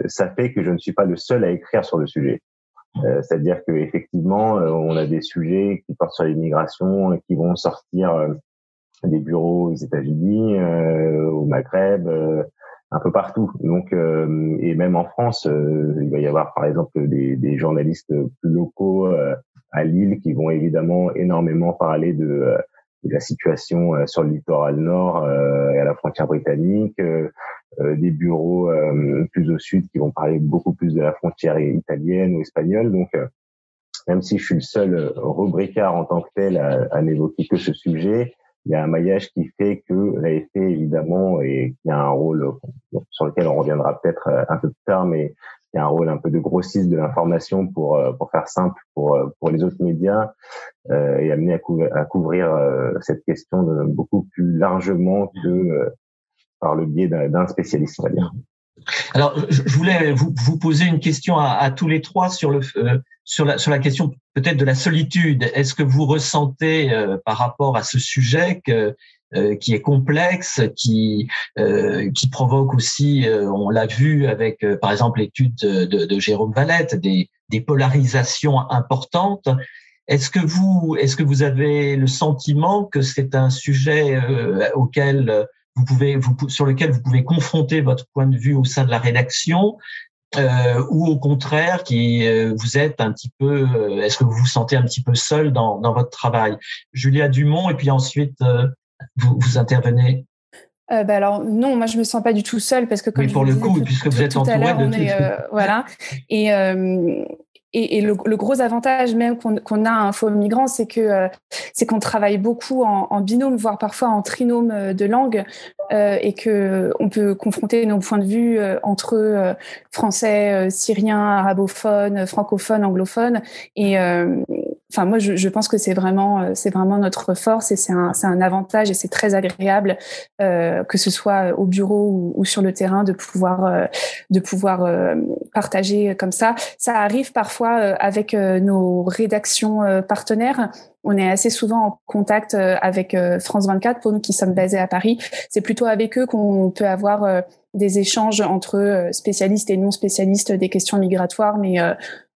ça fait que je ne suis pas le seul à écrire sur le sujet. Euh, c'est-à-dire que effectivement, euh, on a des sujets qui portent sur l'immigration et qui vont sortir des bureaux aux États-Unis, au Maghreb, un peu partout. Donc, et même en France, il va y avoir par exemple des, des journalistes plus locaux à Lille qui vont évidemment énormément parler de, de la situation sur le littoral nord et à la frontière britannique, euh, des bureaux euh, plus au sud qui vont parler beaucoup plus de la frontière italienne ou espagnole. Donc, euh, même si je suis le seul rubricard en tant que tel à, n'évoquer que ce sujet, il y a un maillage qui fait que l'AFP, évidemment, et qui a un rôle sur lequel on reviendra peut-être un peu plus tard, mais qui a un rôle un peu de grossiste de l'information pour pour faire simple pour pour les autres médias euh, et amener à, couvrir, à couvrir cette question de, beaucoup plus largement que par le biais d'un spécialiste, on. Alors, je voulais vous, poser une question à, tous les trois sur le euh, sur la sur la question peut-être de la solitude. Est-ce que vous ressentez euh, par rapport à ce sujet que euh, qui est complexe, qui qui provoque aussi, on l'a vu avec par exemple l'étude de, de, de, Jérôme Valette, des, des polarisations importantes. Est-ce que vous est-ce que vous avez le sentiment que c'est un sujet auquel vous pouvez, vous, sur lequel vous pouvez confronter votre point de vue au sein de la rédaction, euh, ou au contraire, qui euh, vous êtes un petit peu, euh, est-ce que vous vous sentez un petit peu seul dans, dans votre travail? Julia Dumont, et puis ensuite euh, vous, vous intervenez. Euh, bah alors non, moi je me sens pas du tout seule parce que comme oui, pour le coup, puisque vous êtes entouré de tout. voilà. Et et, le, gros avantage même qu'on a à Info Migrants, c'est que euh, c'est qu'on travaille beaucoup en, binôme, voire parfois en trinôme euh, de langue, euh, et que on peut confronter nos points de vue entre français, syriens, arabophones, francophones, anglophones. Enfin, moi, je, pense que c'est vraiment, c'est vraiment notre force et c'est un, avantage et c'est très agréable, que ce soit au bureau ou, sur le terrain, de pouvoir partager comme ça. Ça arrive parfois avec nos rédactions partenaires on est assez souvent en contact euh, avec euh, France 24 pour nous qui sommes basés à Paris. C'est plutôt avec eux qu'on peut avoir euh, des échanges entre spécialistes et non spécialistes des questions migratoires, mais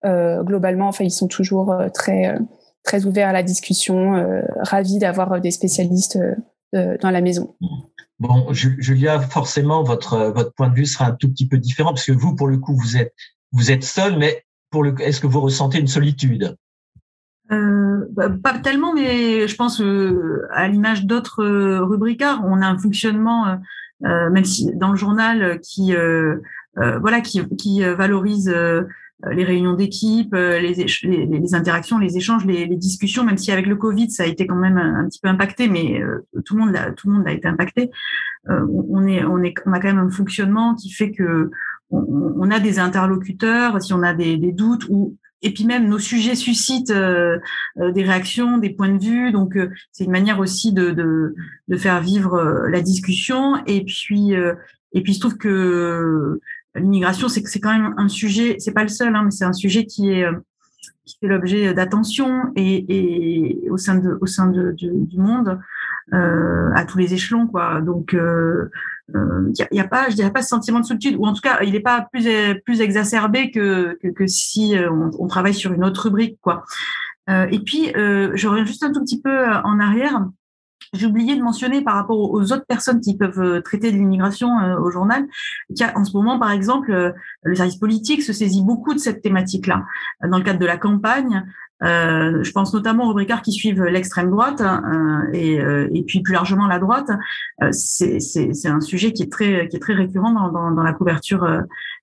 globalement, enfin, ils sont toujours très très ouverts à la discussion, ravis d'avoir des spécialistes dans la maison. Bon, Julia, forcément, votre votre point de vue sera un tout petit peu différent parce que vous, pour le coup, vous êtes vous êtes seul, mais pour le, est-ce que vous ressentez une solitude? Euh, bah, pas tellement, mais je pense euh, à l'image d'autres euh, on a un fonctionnement, euh, euh, même si dans le journal, qui voilà, qui, qui valorise les réunions d'équipe, les, les, les, interactions, les échanges, les, les, discussions, même si avec le Covid ça a été quand même un, petit peu impacté, mais tout le monde a, tout le monde a été impacté. on est, on est, on a quand même un fonctionnement qui fait que on, on a des interlocuteurs, si on a des, des doutes ou et puis même nos sujets suscitent des réactions, des points de vue. Donc c'est une manière aussi de, de, de faire vivre la discussion. Et puis et puis se trouve que l'immigration, c'est c'est quand même un sujet, c'est pas le seul, hein, mais c'est un sujet qui est qui fait l'objet d'attention et, et, au sein de au sein de, du monde euh, à tous les échelons quoi. Donc il euh, euh, y, a, pas, je dirais pas ce sentiment de solitude ou en tout cas il n'est pas plus plus exacerbé que que, que si on, travaille sur une autre rubrique quoi. et puis je reviens juste un tout petit peu en arrière j'ai oublié de mentionner par rapport aux autres personnes qui peuvent euh, traiter de l'immigration euh, au journal qu'il y a en ce moment, par exemple, euh, le service politique se saisit beaucoup de cette thématique-là. Dans le cadre de la campagne, euh, je pense notamment aux rubricards qui suivent l'extrême droite euh, et, et, puis plus largement la droite. Euh, c'est un sujet qui est très, qui est très récurrent dans, dans, dans la couverture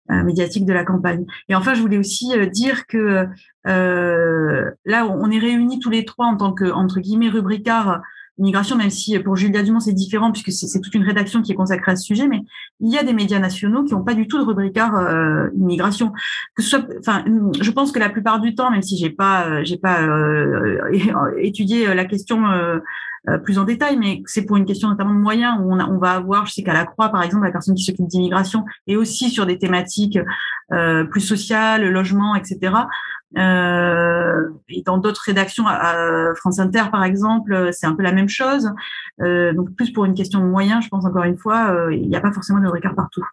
médiatique de la campagne. Et enfin, je voulais aussi dire que là, on est réunis tous les trois en tant que entre guillemets rubricards Migration, même si pour Julia Dumont c'est différent puisque c'est toute une rédaction qui est consacrée à ce sujet, mais il y a des médias nationaux qui n'ont pas du tout de rubricard euh, immigration. Enfin, je pense que la plupart du temps, même si j'ai pas, euh, j'ai pas euh, *laughs* étudié la question euh, plus en détail, mais c'est pour une question notamment de moyens où on, a, on va avoir, je sais qu'à la Croix par exemple, la personne qui s'occupe d'immigration et aussi sur des thématiques plus sociales, logement, etc. Euh, et dans d'autres rédactions, à France Inter par exemple, c'est un peu la même chose. Euh, donc plus pour une question de moyens, je pense encore une fois, euh, il n'y a pas forcément de regard partout.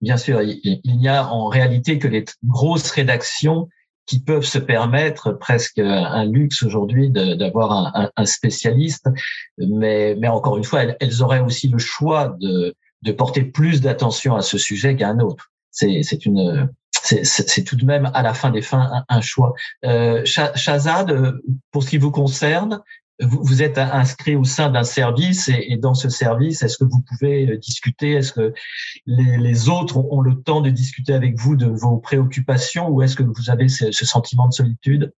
Bien sûr, il n'y a en réalité que les grosses rédactions qui peuvent se permettre presque un luxe aujourd'hui d'avoir un, spécialiste, mais, mais encore une fois, elles, elles auraient aussi le choix de, de porter plus d'attention à ce sujet qu'à un autre. C'est une c'est tout de même à la fin des fins un, choix. Euh, Shazad, pour ce qui vous concerne, vous, vous êtes inscrit au sein d'un service et, et, dans ce service, est-ce que vous pouvez discuter? Est-ce que les, les, autres ont, le temps de discuter avec vous de vos préoccupations ou est-ce que vous avez ce, ce sentiment de solitude?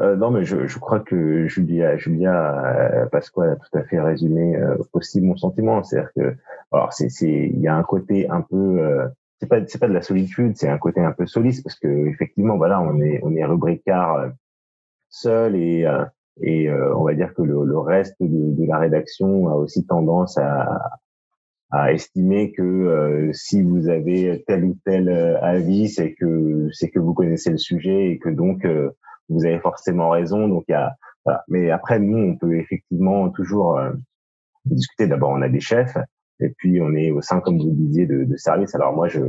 Euh, non, mais je, je, crois que Julia, Julia euh, Pasquale a tout à fait résumé euh, aussi mon sentiment. C'est-à-dire que, alors, c'est, il y a un côté un peu euh, c'est pas c'est pas de la solitude, c'est un côté un peu soliste parce que effectivement voilà on est on est rubricard euh, seul et euh, et euh, on va dire que le, reste de, la rédaction a aussi tendance à à estimer que si vous avez tel ou tel avis, c'est que c'est que vous connaissez le sujet et que donc vous avez forcément raison. Donc il y a. Mais après nous on peut effectivement toujours discuter. D'abord on a des chefs et puis, on est au sein, comme vous disiez, de, de services. Alors moi, je,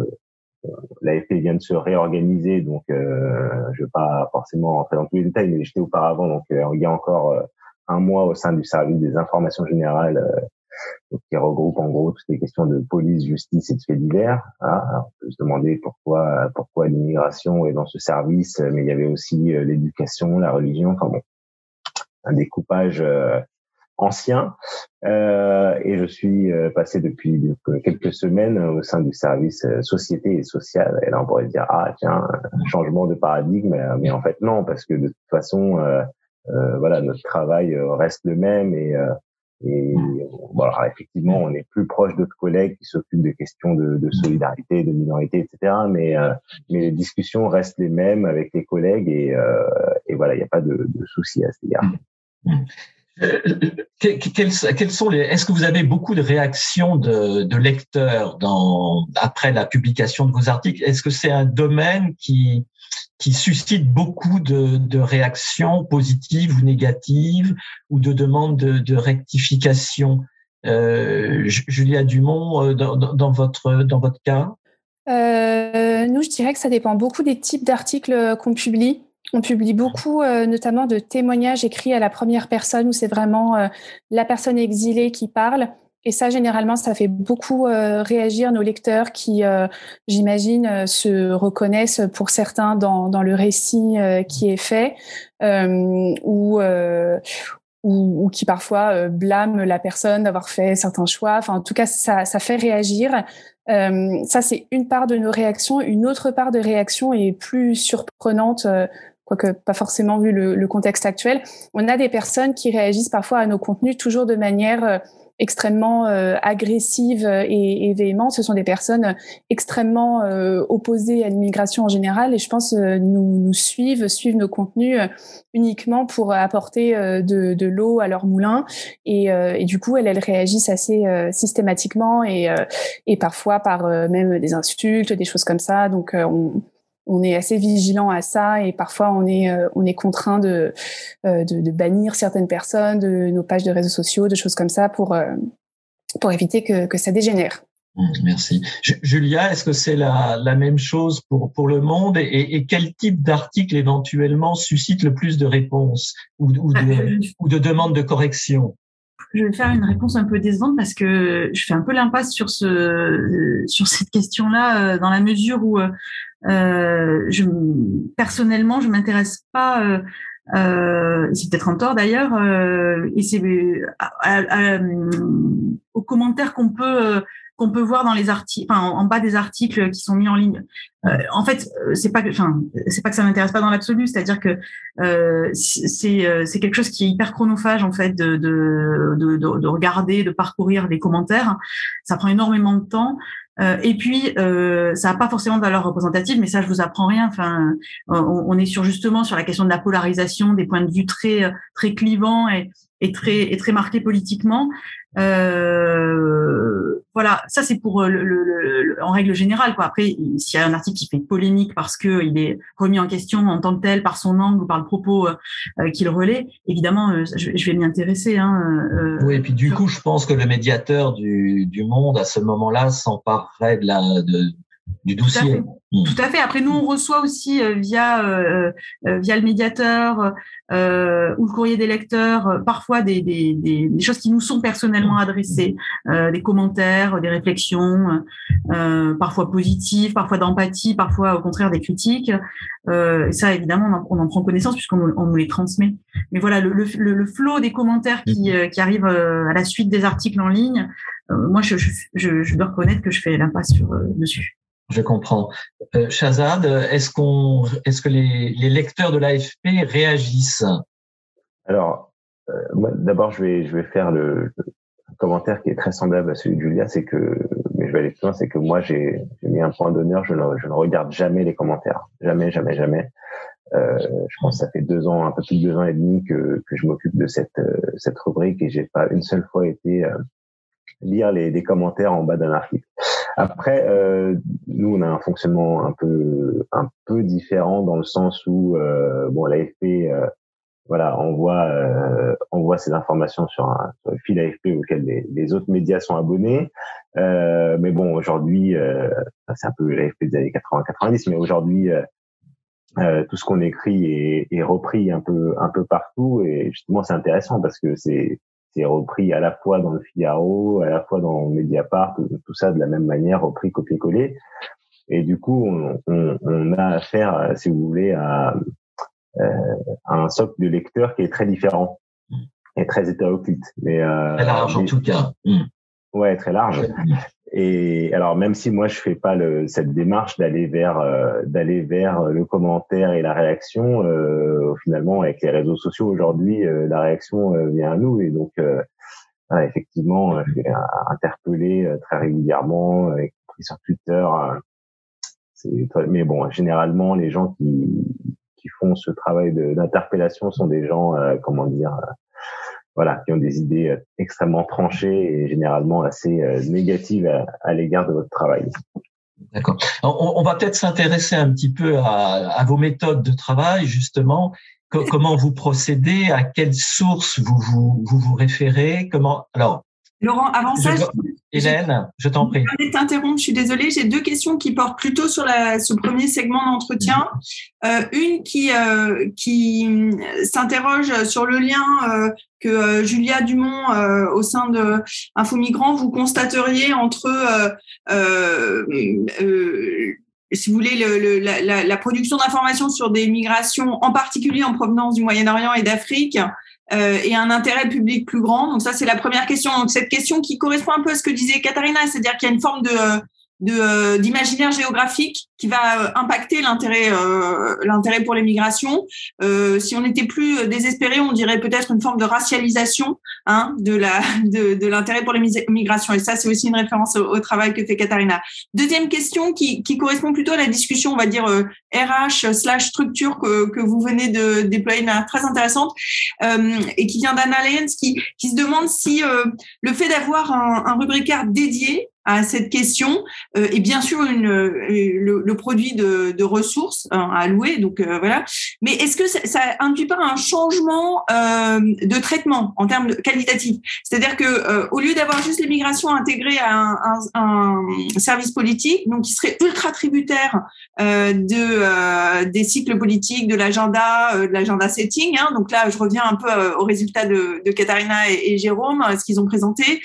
l'AFP vient de se réorganiser, donc euh, je vais pas forcément rentrer dans tous les détails, mais j'étais auparavant, donc euh, il y a encore euh, un mois au sein du service des informations générales, euh, qui regroupe en gros toutes les questions de police, justice et de faits divers. Hein. on peut se demander pourquoi pourquoi l'immigration est dans ce service, mais il y avait aussi l'éducation, la religion, enfin bon, un découpage ancien euh, et je suis euh, passé depuis quelques semaines au sein du service euh, société et sociale et là on pourrait dire ah tiens changement de paradigme mais en fait non parce que de toute façon euh, voilà notre travail reste le même et et bon, alors effectivement, on est plus proche d'autres collègues qui s'occupent des questions de, de, solidarité, de minorité, etc. Mais, mais les discussions restent les mêmes avec les collègues et, et voilà, il n'y a pas de, de souci à ce égard. Euh, quels, sont les Est-ce que vous avez beaucoup de réactions de, lecteurs dans après la publication de vos articles? Est-ce que c'est un domaine qui qui suscite beaucoup de, réactions positives ou négatives ou de demandes de, rectification? Euh, Julia Dumont, euh, dans, dans, votre dans votre cas? Euh, Nous, je dirais que ça dépend beaucoup des types d'articles qu'on publie. On publie beaucoup, euh, notamment de témoignages écrits à la première personne, où c'est vraiment euh, la personne exilée qui parle. Et ça, généralement, ça fait beaucoup euh, réagir nos lecteurs qui, j'imagine, se reconnaissent pour certains dans, dans le récit qui est fait, ou, ou, ou, qui parfois blâment la personne d'avoir fait certains choix. Enfin, en tout cas, ça, ça fait réagir. ça, c'est une part de nos réactions. Une autre part de réaction est plus surprenante quoique pas forcément vu le, contexte actuel, on a des personnes qui réagissent parfois à nos contenus toujours de manière euh, extrêmement agressives et, et, véhémentes. Ce sont des personnes extrêmement opposées à l'immigration en général et je pense nous, nous suivent, suivent nos contenus uniquement pour apporter de, l'eau à leur moulin et, du coup elles, elles réagissent assez systématiquement et, et parfois par même des insultes, des choses comme ça. Donc on on est assez vigilant à ça et parfois on est euh, on est contraint de, euh, de, de bannir certaines personnes de nos pages de réseaux sociaux, de choses comme ça pour euh, pour éviter que, que ça dégénère. Mmh, merci. Julia, est-ce que c'est la, la, même chose pour, pour le monde et, et quel type d'article éventuellement suscite le plus de réponses ou, ou, de, ou de demandes de correction? Je vais faire une réponse un peu décevante parce que je fais un peu l'impasse sur ce sur cette question-là dans la mesure où euh, je, personnellement, je m'intéresse pas. Euh, euh, c'est peut-être en tort d'ailleurs, euh, et c'est aux commentaires qu'on peut qu'on peut voir dans les articles, enfin en, bas des articles qui sont mis en ligne. Euh, en fait, c'est pas, enfin c'est pas que ça m'intéresse pas dans l'absolu, c'est-à-dire que euh, c'est c'est quelque chose qui est hyper chronophage en fait de de, de de regarder, de parcourir les commentaires. Ça prend énormément de temps. Euh, et puis, euh, ça n'a pas forcément de valeur représentative, mais ça, je vous apprends rien. Enfin, on, est sur justement sur la question de la polarisation, des points de vue très très clivants et, et très et très marqués politiquement. Euh, voilà, ça c'est pour le, le, le, en règle générale. Quoi. Après, s'il y a un article qui fait polémique parce que il est remis en question en tant que tel par son angle ou par le propos euh, qu'il relaie, évidemment, euh, je, je, vais m'y intéresser. Hein, euh, oui, et puis du coup, je pense que le médiateur du, du monde à ce moment-là s'emparerait de la de, du dossier. Mmh. Tout à fait. Après, nous, on reçoit aussi euh, via euh, euh, via le médiateur ou le courrier des lecteurs parfois des, des, des, des, choses qui nous sont personnellement adressées, des commentaires, des réflexions, parfois positives, parfois d'empathie, parfois au contraire des critiques. ça, évidemment, on en, prend connaissance puisqu'on on nous les transmet. Mais voilà, le, le, le flot des commentaires qui, mmh. qui arrivent à la suite des articles en ligne, moi, je, je, je, dois reconnaître que je fais l'impasse sur dessus. Je comprends. Euh, Shazad, est-ce qu'on, est-ce que les, les, lecteurs de l'AFP réagissent? Alors, euh, d'abord, je vais, je vais faire le, commentaire qui est très semblable à celui de Julia, c'est que, mais je vais aller plus loin, c'est que moi, j'ai, mis un point d'honneur, je ne, je ne regarde jamais les commentaires, jamais, jamais, jamais. Euh, je pense que ça fait deux ans, un peu plus de deux ans et demi que, que je m'occupe de cette, euh, cette rubrique et j'ai pas une seule fois été euh, lire les, les commentaires en bas d'un article. Après, euh, nous, on a un fonctionnement un peu un peu différent dans le sens où euh, bon, l'AFP, euh, voilà, envoie euh, envoie ces informations sur un, sur le fil AFP auquel les, les, autres médias sont abonnés. Euh, mais bon, aujourd'hui, euh, c'est un peu l'AFP des années 80-90, mais aujourd'hui, euh, tout ce qu'on écrit est, est, repris un peu un peu partout et justement c'est intéressant parce que c'est c'est repris à la fois dans le Figaro, à la fois dans Mediapart, tout, ça de la même manière, repris, copié-collé. Et du coup, on, on, on, a affaire, si vous voulez, à, euh, à, un socle de lecteurs qui est très différent et très hétéroclite. Mais, euh, très large en tout cas. Mm. Ouais, très large. Et alors même si moi je fais pas le, cette démarche d'aller vers euh, d'aller vers le commentaire et la réaction, euh, finalement avec les réseaux sociaux aujourd'hui, euh, la réaction euh, vient à nous et donc effectivement je vais interpeller très régulièrement, y sur Twitter. mais bon, généralement les gens qui qui font ce travail d'interpellation sont des gens comment dire voilà, qui ont des idées euh, extrêmement tranchées et généralement assez euh, négatives à, l'égard de votre travail. D'accord. On, va peut-être s'intéresser un petit peu à, à, vos méthodes de travail, justement. comment vous procédez? À quelles sources vous vous, vous, vous référez? Comment Alors, Laurent, avant ça, Hélène, je t'en prie. Je vais t'interrompre, je suis désolée. J'ai deux questions qui portent plutôt sur la, ce premier segment d'entretien. Euh, une qui, euh, qui s'interroge sur le lien euh, que euh, Julia Dumont, euh, au sein de Info Migrants, vous constateriez entre si vous voulez, le, la, la, la, production d'informations sur des migrations, en particulier en provenance du Moyen-Orient et d'Afrique, euh, et un intérêt public plus grand. Donc ça, c'est la première question. Donc cette question qui correspond un peu à ce que disait Katharina, c'est-à-dire qu'il y a une forme de, de d'imaginaire géographique qui va impacter l'intérêt l'intérêt pour les migrations. si on n'était plus désespéré, on dirait peut-être une forme de racialisation hein, de la *laughs* de, de l'intérêt pour les migrations. Et ça, c'est aussi une référence au, travail que fait Katharina. Deuxième question qui, qui correspond plutôt à la discussion, on va dire RH slash structure que, que vous venez de déployer, très intéressante, et qui vient d'Anna Lyons, qui, qui se demande si le fait d'avoir un, un dédié à cette question. Euh, et bien sûr une, euh, le, produit de, de ressources hein, à allouer donc euh, voilà. Mais est-ce que ça, ça induit pas un changement euh, de traitement en termes de qualitatif? C'est-à-dire que euh, au lieu d'avoir juste l'immigration intégrée à un, un, un, service politique donc qui serait ultra tributaire de des cycles politiques de l'agenda de l'agenda setting hein, donc là je reviens un peu au résultat de, de Katharina et, et Jérôme ce qu'ils ont présenté.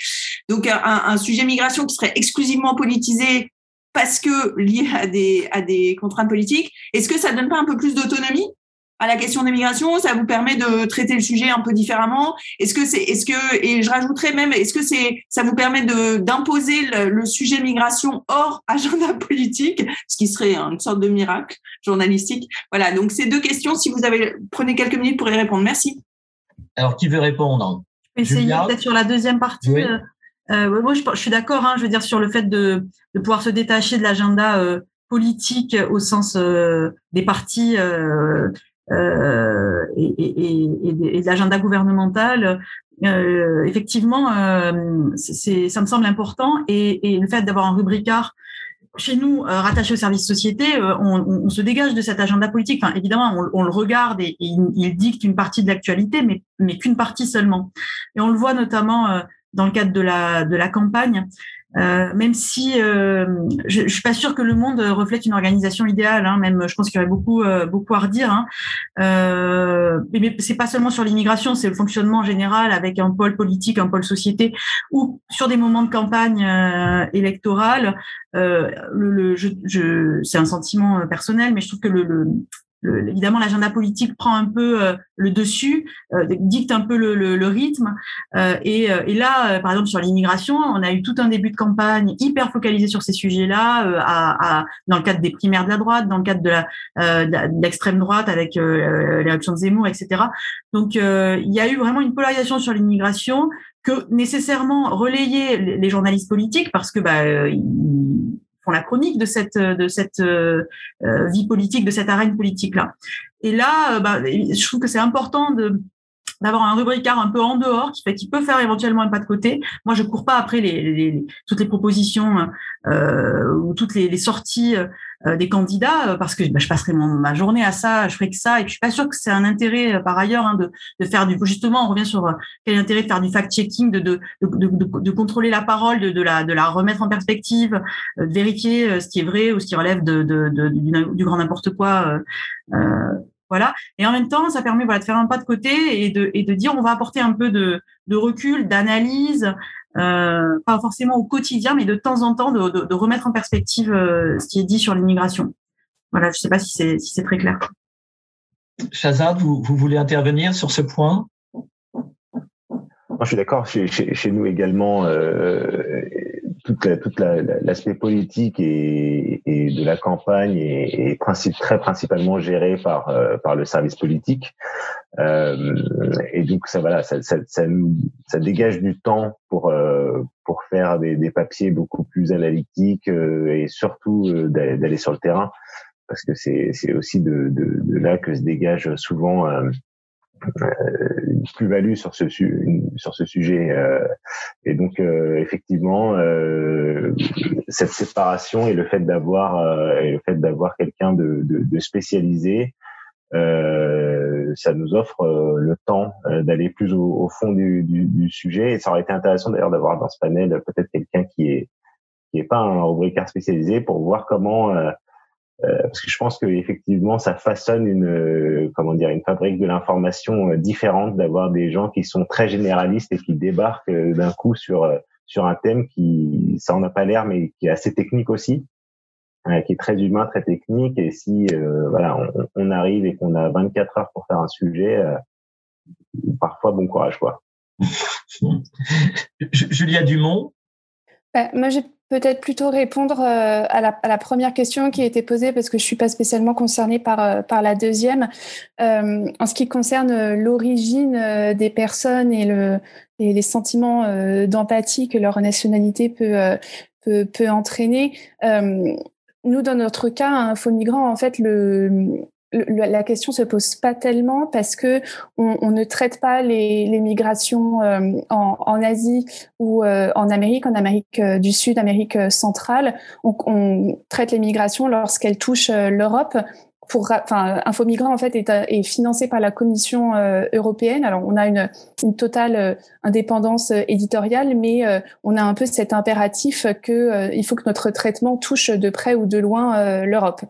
Donc un, un sujet migration qui serait exclusivement politisé parce que lié à des, à des contraintes politiques, est-ce que ça donne pas un peu plus d'autonomie à la question des migrations? Ça vous permet de traiter le sujet un peu différemment? Est-ce que c'est, est-ce que, et je rajouterais même, est-ce que c'est, ça vous permet de d'imposer le, sujet migration hors *laughs* agenda politique, ce qui serait une sorte de miracle journalistique Voilà. Donc ces deux questions, si vous avez, prenez quelques minutes pour y répondre. Merci. Alors qui veut répondre? Essayez peut-être sur la deuxième partie. Euh, euh, je, je suis d'accord, hein, je veux dire, sur le fait de, de pouvoir se détacher de l'agenda euh, politique au sens euh, des partis euh, euh, et, et, et, et, de l'agenda gouvernemental. effectivement, c'est, ça me semble important. Et, et le fait d'avoir un rubricard chez nous, rattaché au service société, on, on, se dégage de cet agenda politique. Enfin, évidemment, on, on le regarde et, il, il, dicte une partie de l'actualité, mais, mais qu'une partie seulement. Et on le voit notamment dans le cadre de la, de la campagne. Euh, même si euh, je, je suis pas sûre que le monde reflète une organisation idéale, hein, même je pense qu'il y aurait beaucoup euh, beaucoup à redire. Hein. Euh, mais c'est pas seulement sur l'immigration, c'est le fonctionnement général avec un pôle politique, un pôle société, ou sur des moments de campagne euh, électorale. Euh, le, le je, je, c'est un sentiment personnel, mais je trouve que le, le évidemment l'agenda politique prend un peu euh, le dessus, euh, dicte un peu le, le, le rythme. Euh, et, et, là, par exemple sur l'immigration, on a eu tout un début de campagne hyper focalisé sur ces sujets-là, à, à, dans le cadre des primaires de la droite, dans le cadre de l'extrême la, droite avec l'élection de Zemmour, etc. Donc il y a eu vraiment une polarisation sur l'immigration que nécessairement relayer les journalistes politiques parce que bah, la chronique de cette euh, euh, vie politique, de cette arène politique là. Et là, euh, bah, je trouve que c'est important de d'avoir un rubricard un peu en dehors qui fait peut faire éventuellement un pas de côté. Moi, je cours pas après toutes les propositions ou toutes les, sorties des candidats parce que bah, je passerai ma journée à ça, je ferai que ça et puis je suis pas sûre que c'est un intérêt par ailleurs hein, de, de faire du justement on revient sur quel est l'intérêt de faire du fact-checking, de de, de, de, contrôler la parole, de, de la de la remettre en perspective, de vérifier ce qui est vrai ou ce qui relève de, de, du, grand n'importe quoi. Euh, voilà. Et en même temps, ça permet voilà, de faire un pas de côté et de, et de dire on va apporter un peu de, de recul, d'analyse, euh, pas forcément au quotidien, mais de temps en temps de, de, de remettre en perspective euh, ce qui est dit sur l'immigration. Voilà, je ne sais pas si c'est si très clair. Shazad, vous, vous voulez intervenir sur ce point? Je suis d'accord. Chez, chez, chez, nous également, euh, toute l'aspect politique et, et, de la campagne est, est principe, très principalement géré par euh, par le service politique. Euh, et donc ça voilà ça, ça, ça, ça, dégage du temps pour euh, pour faire des, des, papiers beaucoup plus analytiques euh, et surtout euh, d'aller sur le terrain parce que c'est c'est aussi de, de, de, là que se dégage souvent euh, une plus-value sur ce sur ce sujet euh, et donc euh, effectivement cette séparation et le fait d'avoir et le fait d'avoir quelqu'un de, de, de, spécialisé ça nous offre le temps d'aller plus au, au fond du, du, du, sujet. Et ça aurait été intéressant d'ailleurs d'avoir dans ce panel peut-être quelqu'un qui est qui est pas un rubricaire spécialisé pour voir comment euh, parce que je pense que effectivement ça façonne une euh, comment dire une fabrique de l'information euh, différente d'avoir des gens qui sont très généralistes et qui débarquent d'un coup sur sur un thème qui ça en a pas l'air mais qui est assez technique aussi qui est très humain très technique. Et si voilà on, on, arrive et qu'on a 24 heures pour faire un sujet parfois bon courage quoi. *laughs* Julia Dumont. Bah, moi j'ai peut-être plutôt répondre à la, à, la, première question qui a été posée parce que je suis pas spécialement concernée par, par la deuxième. en ce qui concerne l'origine des personnes et, le, et les sentiments d'empathie que leur nationalité peut, peut, peut entraîner, nous, dans notre cas, un faux migrant, en fait, le, la question se pose pas tellement parce que on, ne traite pas les, migrations euh, en, Asie ou euh, en Amérique, en Amérique euh, du Sud, Amérique centrale. On, traite les migrations lorsqu'elles touchent l'Europe. Pour, enfin, Info Migrant en fait est, financé par la Commission européenne. Alors on a une, une totale indépendance éditoriale, mais on a un peu cet impératif que il faut que notre traitement touche de près ou de loin l'Europe.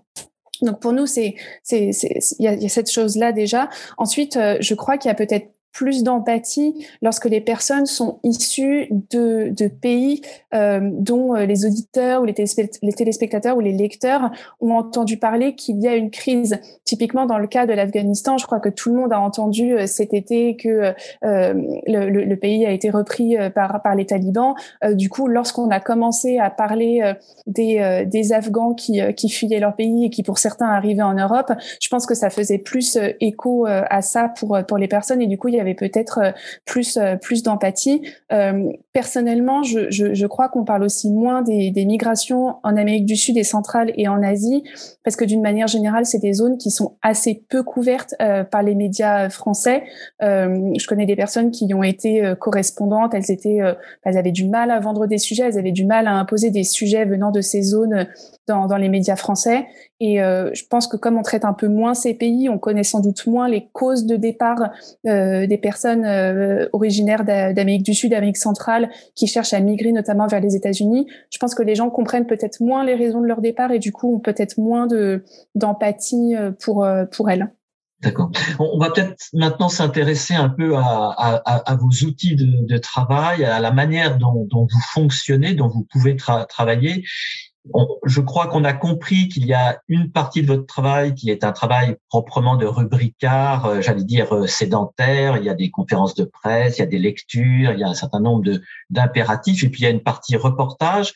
Donc pour nous, c'est il y a, cette chose là déjà. Ensuite, euh, je crois qu'il y a peut-être plus d'empathie lorsque les personnes sont issues de, de pays euh, dont euh, les auditeurs ou les, les, téléspectateurs ou les lecteurs ont entendu parler qu'il y a une crise. Typiquement dans le cas de l'Afghanistan, je crois que tout le monde a entendu euh, cet été que le, le, pays a été repris par, par les talibans. du coup, lorsqu'on a commencé à parler des, des Afghans qui, qui fuyaient leur pays et qui pour certains arrivaient en Europe, je pense que ça faisait plus écho à ça pour, pour les personnes et du coup, avait peut-être euh, plus euh, plus d'empathie. Euh, personnellement, je, je, je crois qu'on parle aussi moins des, des, migrations en Amérique du Sud et centrale et en Asie, parce que d'une manière générale, c'est des zones qui sont assez peu couvertes par les médias français. je connais des personnes qui ont été correspondantes, elles étaient, elles avaient du mal à vendre des sujets, elles avaient du mal à imposer des sujets venant de ces zones dans, dans les médias français. Et euh, je pense que comme on traite un peu moins ces pays, on connaît sans doute moins les causes de départ euh, des personnes euh, originaires d'Amérique du Sud, d'Amérique centrale, qui cherchent à migrer notamment vers les États-Unis. Je pense que les gens comprennent peut-être moins les raisons de leur départ et du coup ont peut-être moins de d'empathie euh, pour euh, pour elles. D'accord. On va peut-être maintenant s'intéresser un peu à, à, vos outils de, travail, à la manière dont, vous fonctionnez, dont vous pouvez tra travailler je crois qu'on a compris qu'il y a une partie de votre travail qui est un travail proprement de rubricard, euh, j'allais dire euh, sédentaire. Il y a des conférences de presse, il y a des lectures, il y a un certain nombre d'impératifs, et puis il y a une partie reportage.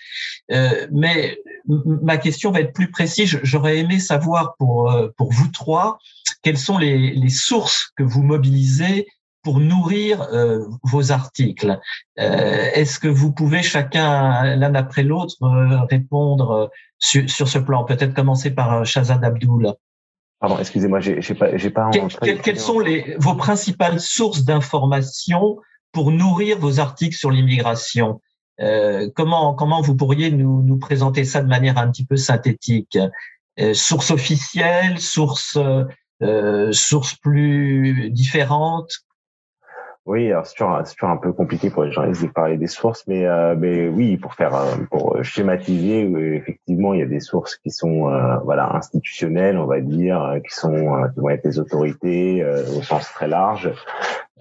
Euh, mais ma question va être plus précise. J'aurais aimé savoir pour pour vous trois quelles sont les, les sources que vous mobilisez pour nourrir euh, vos articles. Euh, Est-ce que vous pouvez chacun, l'un après l'autre, euh, répondre euh, sur, sur, ce plan? Peut-être commencer par Shazad Abdoul. Pardon, excusez-moi, j'ai pas, j'ai pas. quelles sont les, vos principales sources d'information pour nourrir vos articles sur l'immigration? Euh, Comment, comment vous pourriez nous, nous présenter ça de manière un petit peu synthétique? Sources officielles, sources euh, sources plus différentes oui, alors c'est toujours, toujours, un peu compliqué pour les journalistes de parler des sources, mais, euh, mais oui, pour faire, euh, pour schématiser, euh, effectivement, il y a des sources qui sont, euh, voilà, institutionnelles, on va dire, qui sont, qui vont être les autorités au sens très large.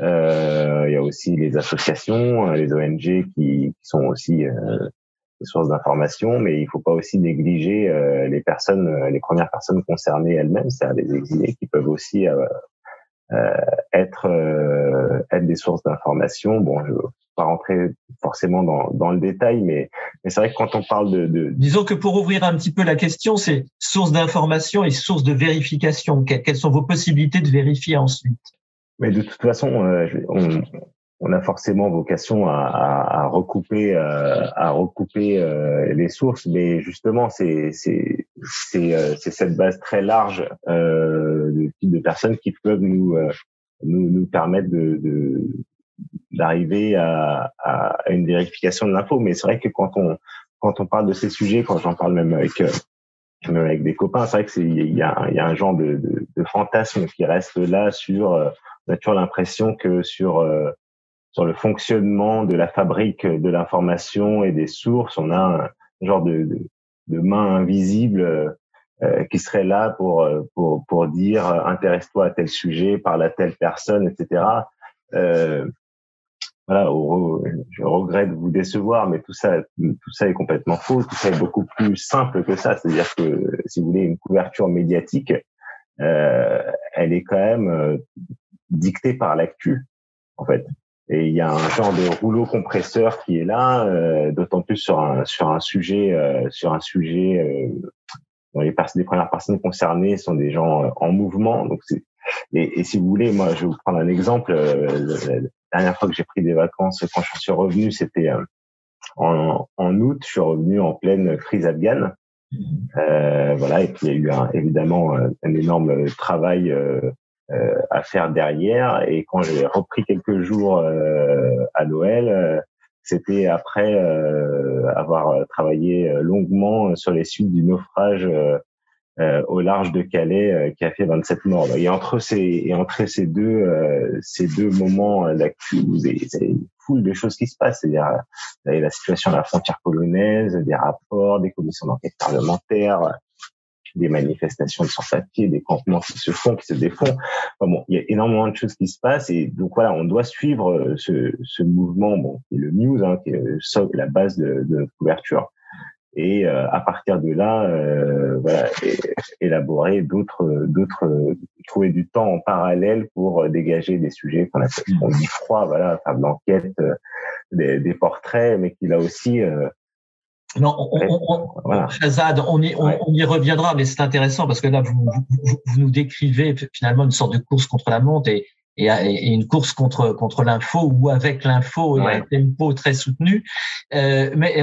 il y a aussi les associations, les ONG qui, qui sont aussi des sources d'information, mais il faut pas aussi négliger les personnes, les premières personnes concernées elles-mêmes, c'est-à-dire les exilés qui peuvent aussi euh, être euh, être des sources d'information. Bon, je vais pas rentrer forcément dans, dans le détail, mais, mais c'est vrai que quand on parle de, de, Disons que pour ouvrir un petit peu la question, c'est source d'information et source de vérification. Quelles sont vos possibilités de vérifier ensuite? Mais de toute façon, euh, on, on a forcément vocation à, à, à recouper, euh, à recouper euh, les sources, mais justement, c'est c'est c'est euh, cette base très large de type de personnes qui peuvent nous nous, nous permettre de, de d'arriver à, à, une vérification de l'info. Mais c'est vrai que quand on quand on parle de ces sujets, quand j'en parle même avec même avec des copains, c'est vrai que il y a, y a un genre de, de, de fantasme qui reste là sur on a toujours l'impression que sur sur le fonctionnement de la fabrique de l'information et des sources. On a un genre de, de, de main invisible euh, qui serait là pour pour pour dire intéresse-toi à tel sujet, parle à telle personne, etc. Euh, voilà, je regrette de vous décevoir, mais tout ça, tout ça est complètement faux. Tout ça est beaucoup plus simple que ça. C'est-à-dire que, si vous voulez, une couverture médiatique, euh, elle est quand même euh, dictée par l'actu, en fait. Et il y a un genre de rouleau compresseur qui est là, euh, d'autant plus sur un sur un sujet euh, sur un sujet euh, dont les, les premières personnes concernées sont des gens en mouvement. Donc c'est et, et, si vous voulez, moi je vais vous prendre un exemple. la dernière fois que j'ai pris des vacances, quand je suis revenu, c'était en, en août. Je suis revenu en pleine crise afghane. Euh, voilà, et puis il y a eu un, évidemment un, énorme travail euh, euh, à faire derrière. Et quand j'ai repris quelques jours euh, à Noël, euh, c'était après avoir travaillé longuement sur les suites du naufrage au large de Calais qui a fait 27 morts. Et entre ces entre ces deux ces deux moments vous avez, une foule de choses qui se passent. C'est-à-dire la situation à la frontière polonaise, des rapports, des commissions d'enquête parlementaires, des manifestations de sans-papiers, des campements qui se font, qui se défont. bon, il y a énormément de choses qui se passent et donc voilà, on doit suivre euh, ce, ce mouvement, bon, qui est le news, hein, qui est la base de, de couverture. Et euh, à partir de là, euh, voilà, élaborer d'autres, d'autres, trouver du temps en parallèle pour dégager des sujets qu'on appelle, on dit froid, voilà, faire de l'enquête, des, des, portraits, mais qui là aussi non, on, on, on, Shazad, on, y, on, y reviendra, mais c'est intéressant parce que là, vous, vous, vous, nous décrivez finalement une sorte de course contre la montre et, et, et une course contre contre l'info ou avec l'info et un tempo très soutenu. Euh, mais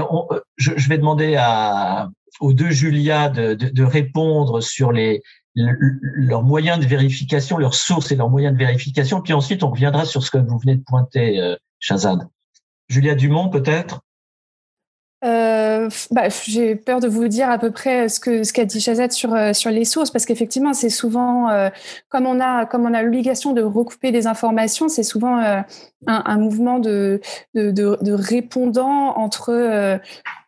je, je, vais demander à, aux deux Julia de, de, de répondre sur les leurs moyens de vérification, leurs sources et leurs moyens de vérification. Puis ensuite, on reviendra sur ce que vous venez de pointer, euh, Shazad. Julia Dumont, peut-être? Euh, bah, J'ai peur de vous dire à peu près ce que ce qu'a dit Chazette sur euh, sur les sources, parce qu'effectivement, c'est souvent euh, comme on a comme on a l'obligation de recouper des informations, c'est souvent euh, un, un, mouvement de de, de, de répondant entre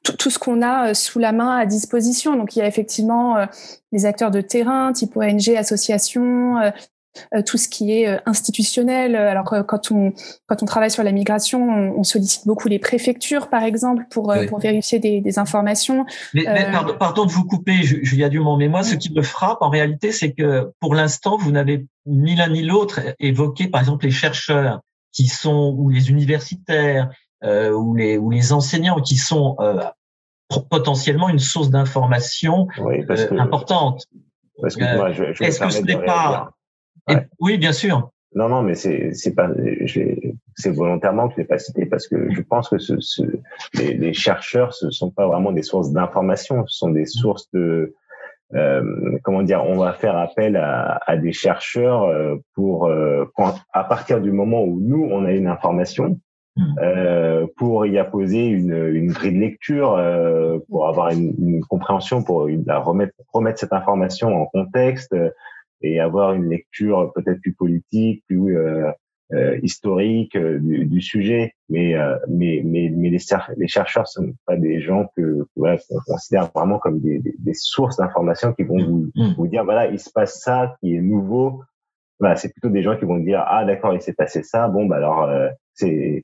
tout, tout, ce qu'on a sous la main à disposition. Donc, il y a effectivement les acteurs de terrain, type ONG, associations, euh, tout ce qui est euh, institutionnel. Alors quand on quand on travaille sur la migration, on, sollicite beaucoup les préfectures, par exemple, pour euh, pour vérifier des, des informations. Mais, pardon, de vous couper, Julia Dumont, mais moi, ce qui me frappe en réalité, c'est que pour l'instant, vous n'avez ni l'un ni l'autre évoqué, par exemple, les chercheurs qui sont ou les universitaires euh, ou les ou les enseignants qui sont euh, potentiellement une source d'information oui, importante. Parce que moi, je, je Est-ce que ce n'est pas oui, bien sûr. Non, non, mais c'est c'est pas c'est volontairement que je l'ai pas cité parce que je pense que ce, ce les, les, chercheurs ce sont pas vraiment des sources d'information, ce sont des sources de euh, comment dire, on va faire appel à, à des chercheurs euh, pour euh, quand, à partir du moment où nous on a une information, hmm. euh, pour y apposer une, une grille de lecture, euh, pour avoir une, une compréhension, pour la remettre, remettre cette information en contexte, et avoir une lecture peut-être plus politique, plus euh, euh, historique euh, du, du, sujet. Mais, euh, mais, mais, mais les, les chercheurs sont pas des gens que voilà, qu'on considère vraiment comme des, des, des sources d'informations qui vont vous, mm. vous dire voilà il se passe ça qui est nouveau. Voilà, c'est plutôt des gens qui vont dire ah d'accord il s'est passé ça bon bah alors c'est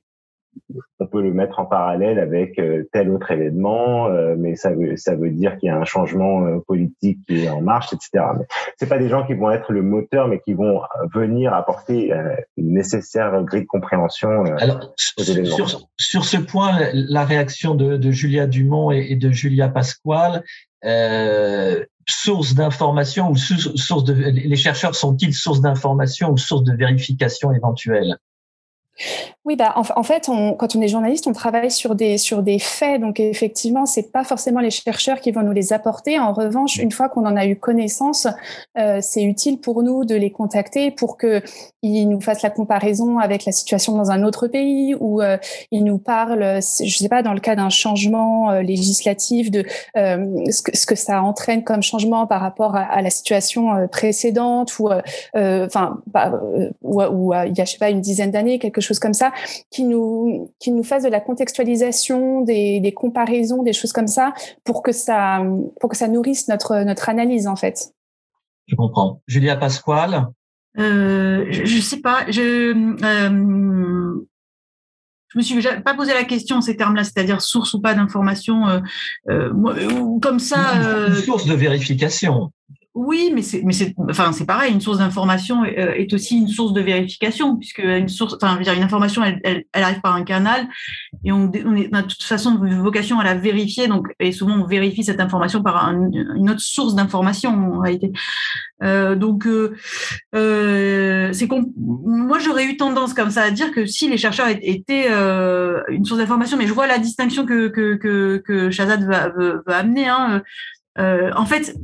on peut le mettre en parallèle avec euh, tel autre événement, euh, mais ça veut ça veut dire qu'il y a un changement euh, politique qui est en marche, etc. Mais c'est pas des gens qui vont être le moteur, mais qui vont venir apporter une nécessaire grille de compréhension Alors, Sur, sur, ce point, la réaction de, de Julia Dumont et, de Julia Pasquale. Euh, source d'information ou source de les chercheurs sont-ils source d'information ou source de vérification éventuelle? Oui, bah, en, fait, on, quand on est journaliste, on travaille sur des, sur des faits. Donc, effectivement, c'est pas forcément les chercheurs qui vont nous les apporter. En revanche, une fois qu'on en a eu connaissance, euh, c'est utile pour nous de les contacter pour que ils nous fassent la comparaison avec la situation dans un autre pays ou euh, ils nous parlent, je sais pas, dans le cas d'un changement euh, législatif, de euh, ce, que, ce que ça entraîne comme changement par rapport à, à la situation précédente ou, enfin, bah, ou, ou il y a, je sais pas, une dizaine d'années, quelque chose comme ça, qui nous, qui nous fasse de la contextualisation, des, des comparaisons, des choses comme ça, pour que ça, pour que ça nourrisse notre, notre analyse, en fait. Je comprends. Julia Pasquale euh, je, je sais pas. Je euh, je me suis pas posé la question ces termes-là, c'est-à-dire source ou pas d'information, euh, euh, ou comme ça. Une source de vérification. Oui, mais c'est, mais c'est, enfin, c'est pareil. Une source d'information euh, est aussi une source de vérification, puisque une source, enfin, dire, une information, elle, elle, arrive par un canal, et on, est de toute façon vocation à la vérifier. Donc, et souvent, on vérifie cette information par une autre source d'information en réalité. Euh, donc, euh, c'est moi j'aurais eu tendance comme ça à dire que si les chercheurs étaient une source d'information, mais je vois la distinction que que que, Shazad va, amener. Hein, en fait,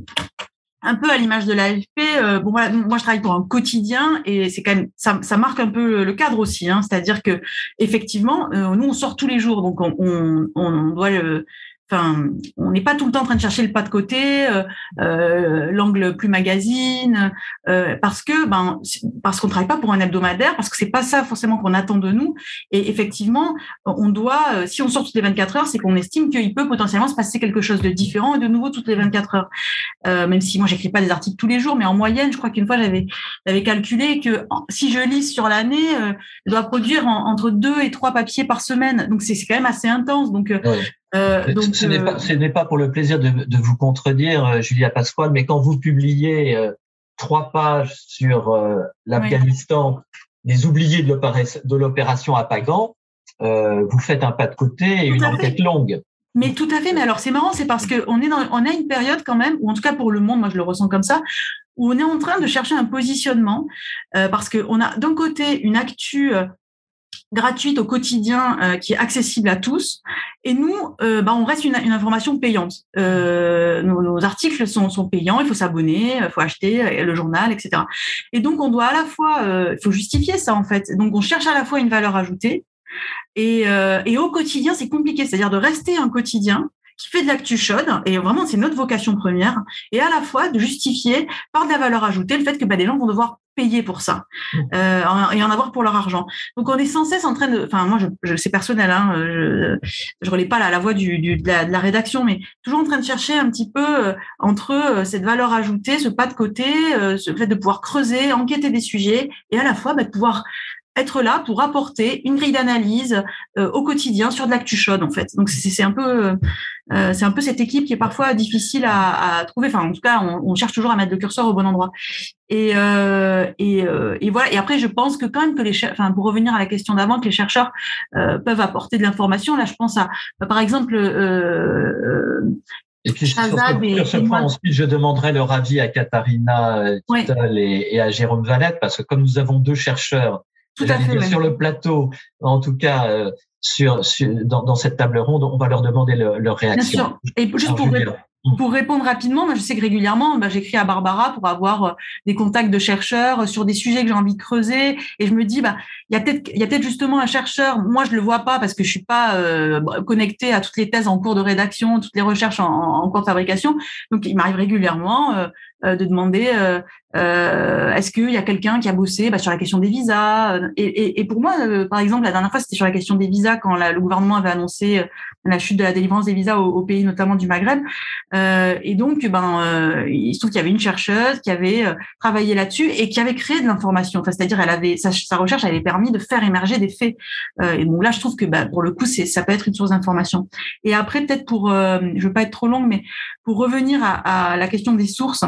un peu à l'image de l'AFP, euh, bon voilà, moi je travaille pour un quotidien et c'est quand même ça, marque un peu le cadre aussi, hein, c'est-à-dire que effectivement, euh, nous on sort tous les jours, donc on, doit le, Enfin, on n'est pas tout le temps en train de chercher le pas de côté, euh, euh l'angle plus magazine, euh, parce que ben parce qu'on travaille pas pour un hebdomadaire, parce que c'est pas ça forcément qu'on attend de nous. Et effectivement, on doit, euh, si on sort toutes les 24 heures, c'est qu'on estime qu'il peut potentiellement se passer quelque chose de différent et de nouveau toutes les 24 heures. Euh, même si moi j'écris pas des articles tous les jours, mais en moyenne, je crois qu'une fois j'avais j'avais calculé que si je lis sur l'année, je dois produire entre deux et trois papiers par semaine. Donc c'est quand même assez intense. Donc euh, donc, ce n'est pas, euh, pas, pour le plaisir de, de vous contredire, euh, Julia Pasquale, mais quand vous publiez trois pages sur l'Afghanistan, les oubliés de l'opération à Pagan, vous faites un pas de côté et une enquête longue. Mais tout à fait. Mais alors c'est marrant, c'est parce que on est dans, on a une période quand même, ou en tout cas pour le monde, moi je le ressens comme ça, où on est en train de chercher un positionnement, parce que on a d'un côté une actu gratuite au quotidien euh, qui est accessible à tous. Et nous, euh, bah, on reste une, une information payante. Euh, nos, nos, articles sont, sont, payants, il faut s'abonner, il faut acheter le journal, etc. Et donc, on doit à la fois, il faut justifier ça en fait. Donc, on cherche à la fois une valeur ajoutée. Et, et au quotidien, c'est compliqué, c'est-à-dire de rester un quotidien qui fait de l'actu chaude, et vraiment c'est notre vocation première, et à la fois de justifier par de la valeur ajoutée le fait que bah, des gens vont devoir payer pour ça mmh. euh, et en avoir pour leur argent. Donc on est sans cesse en train de, enfin moi je, je c'est personnel, hein, je, je relais pas la, la voix du, du de, la, de, la, rédaction, mais toujours en train de chercher un petit peu euh, entre euh, cette valeur ajoutée, ce pas de côté, euh, ce fait de pouvoir creuser, enquêter des sujets et à la fois bah, de pouvoir être là pour apporter une grille d'analyse euh, au quotidien sur de l'actu chaude en fait. Donc c'est un peu euh, c'est un peu cette équipe qui est parfois difficile à, à trouver. Enfin en tout cas on, on, cherche toujours à mettre le curseur au bon endroit. Et, euh, et, euh, et, voilà. Et après je pense que quand même que les enfin pour revenir à la question d'avant que les chercheurs euh, peuvent apporter de l'information. Là je pense à par exemple et puis sur ce, point, ensuite, je demanderai leur avis à Katharina et, et, à Jérôme Valette, parce que comme nous avons deux chercheurs tout à fait, sur le plateau, en tout cas euh, sur, sur dans, dans, cette table ronde, on va leur demander leur réaction. Bien sûr. Et juste pour, Mm. Pour répondre rapidement, moi, je sais que régulièrement, bah, j'écris à Barbara pour avoir euh, des contacts de chercheurs sur des sujets que j'ai envie de creuser. Et je me dis, bah, il y a peut-être, il y a peut-être justement un chercheur. Moi, je le vois pas parce que je suis pas euh, connectée à toutes les thèses en cours de rédaction, toutes les recherches en, en cours de fabrication. Donc, il m'arrive régulièrement euh, euh de demander euh, euh, est-ce qu'il y a quelqu'un qui a bossé bah, sur la question des visas. Et, et, et pour moi, par exemple, la dernière fois, c'était sur la question des visas quand la, le gouvernement avait annoncé la chute de la délivrance des visas aux, pays, notamment du Maghreb. Euh, et donc, ben, euh, il se trouve qu'il y avait une chercheuse qui avait euh, travaillé là-dessus et qui avait créé de l'information. Enfin, c'est-à-dire, elle avait sa, sa, recherche avait permis de faire émerger des faits. et donc là, je trouve que, ben, pour le coup, ça peut être une source d'information. Et après, peut-être pour, je veux pas être trop longue, mais pour revenir à, à la question des sources.